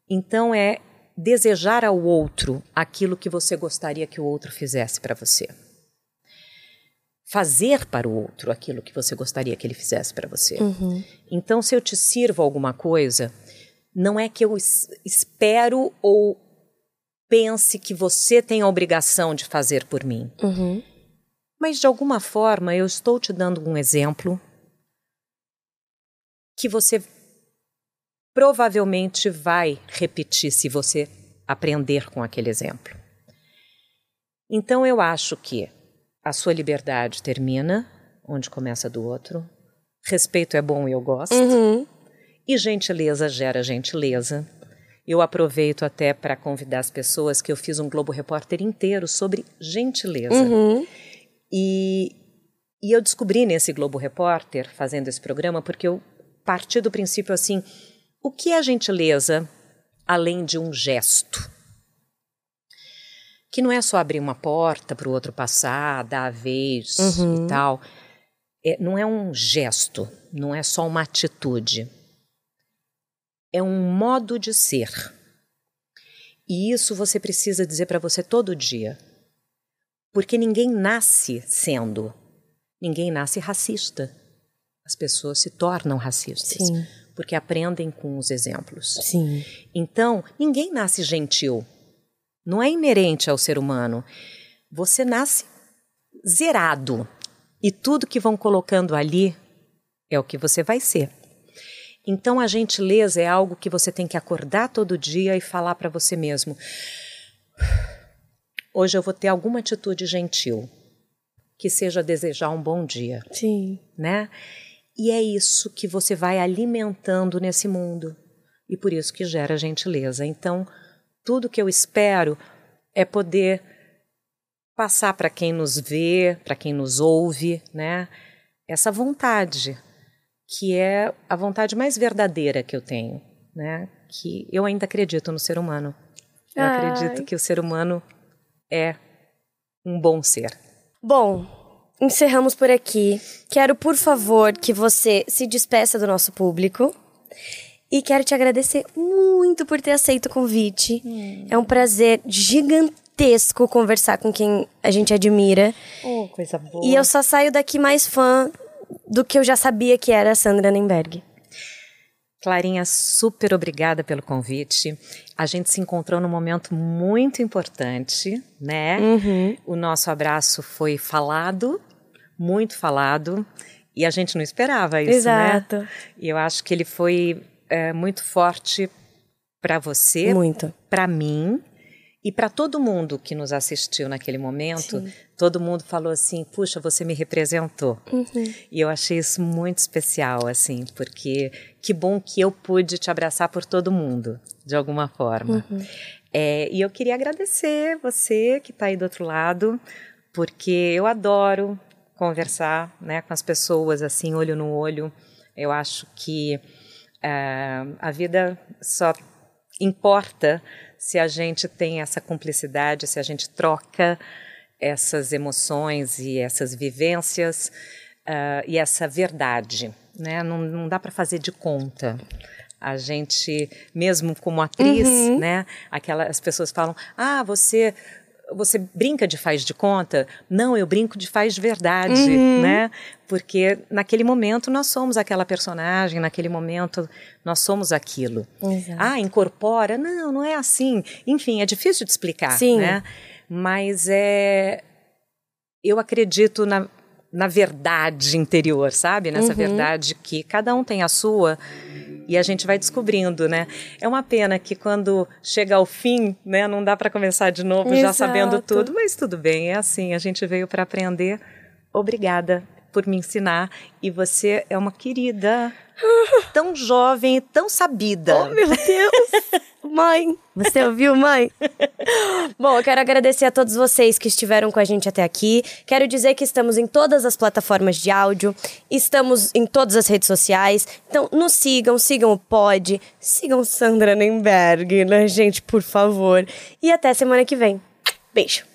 Então é desejar ao outro aquilo que você gostaria que o outro fizesse para você. Fazer para o outro aquilo que você gostaria que ele fizesse para você. Então, se eu te sirvo alguma coisa, não é que eu es- espero ou pense que você tem a obrigação de fazer por mim. Uhum. Mas de alguma forma eu estou te dando um exemplo que você provavelmente vai repetir se você aprender com aquele exemplo. Então eu acho que a sua liberdade termina onde começa do outro. Respeito é bom e eu gosto. Uhum. E gentileza gera gentileza. Eu aproveito até para convidar as pessoas que eu fiz um Globo Repórter inteiro sobre gentileza. Uhum. E, e eu descobri nesse Globo Repórter, fazendo esse programa, porque eu parti do princípio assim: o que é gentileza além de um gesto? Que não é só abrir uma porta para o outro passar, dar a vez e tal. É, não é um gesto, não é só uma atitude. É um modo de ser. E isso você precisa dizer para você todo dia. Porque ninguém nasce sendo. Ninguém nasce racista. As pessoas se tornam racistas. Sim. Porque aprendem com os exemplos. Sim. Então, ninguém nasce gentil. Não é inerente ao ser humano. Você nasce zerado. E tudo que vão colocando ali é o que você vai ser. Então, a gentileza é algo que você tem que acordar todo dia e falar para você mesmo: hoje eu vou ter alguma atitude gentil, que seja desejar um bom dia, Sim. né? E é isso que você vai alimentando nesse mundo. E por isso que gera gentileza. Então, tudo que eu espero é poder passar para quem nos vê, para quem nos ouve, né? Essa vontade, que é a vontade mais verdadeira que eu tenho, né? Que eu ainda acredito no ser humano. Eu Ai. acredito que o ser humano é um bom ser. Bom, encerramos por aqui. Quero, por favor, que você se despeça do nosso público. E quero te agradecer muito por ter aceito o convite. É um prazer gigantesco conversar com quem a gente admira. Oh, coisa boa. E eu só saio daqui mais fã do que eu já sabia que era a Sandra Nemberg. Clarinha, super obrigada pelo convite. A gente se encontrou num momento muito importante, né? Uhum. O nosso abraço foi falado, muito falado, e a gente não esperava isso, Exato. né? E eu acho que ele foi é, muito forte para você, Muito. para mim e para todo mundo que nos assistiu naquele momento. Todo mundo falou assim: "Puxa, você me representou". E eu achei isso muito especial, assim, porque que bom que eu pude te abraçar por todo mundo, de alguma forma. É, e eu queria agradecer você que está aí do outro lado, porque eu adoro conversar né, com as pessoas, assim, olho no olho. Eu acho que ah, a vida só importa se a gente tem essa cumplicidade, se a gente troca essas emoções e essas vivências ah, e essa verdade, né? Não, não dá para fazer de conta. A gente, mesmo como atriz, né? Aquela, as pessoas falam: Ah, você você brinca de faz de conta? Não, eu brinco de faz de verdade, né? Porque naquele momento nós somos aquela personagem, naquele momento nós somos aquilo. Exato. Ah, incorpora? Não, não é assim. Enfim, é difícil de explicar, Sim. né? Mas é eu acredito na, na verdade interior, sabe? Nessa verdade que cada um tem a sua e a gente vai descobrindo, né? É uma pena que quando chega ao fim, né, não dá para começar de novo já Exato. sabendo tudo, mas tudo bem, é assim, a gente veio para aprender. Obrigada por me ensinar e você é uma querida, tão jovem e tão sabida. Oh, meu Deus! mãe! Você ouviu, mãe? Bom, eu quero agradecer a todos vocês que estiveram com a gente até aqui. Quero dizer que estamos em todas as plataformas de áudio, estamos em todas as redes sociais. Então, nos sigam, sigam o Pod, sigam Sandra Nemberg, né, gente, por favor. E até semana que vem. Beijo!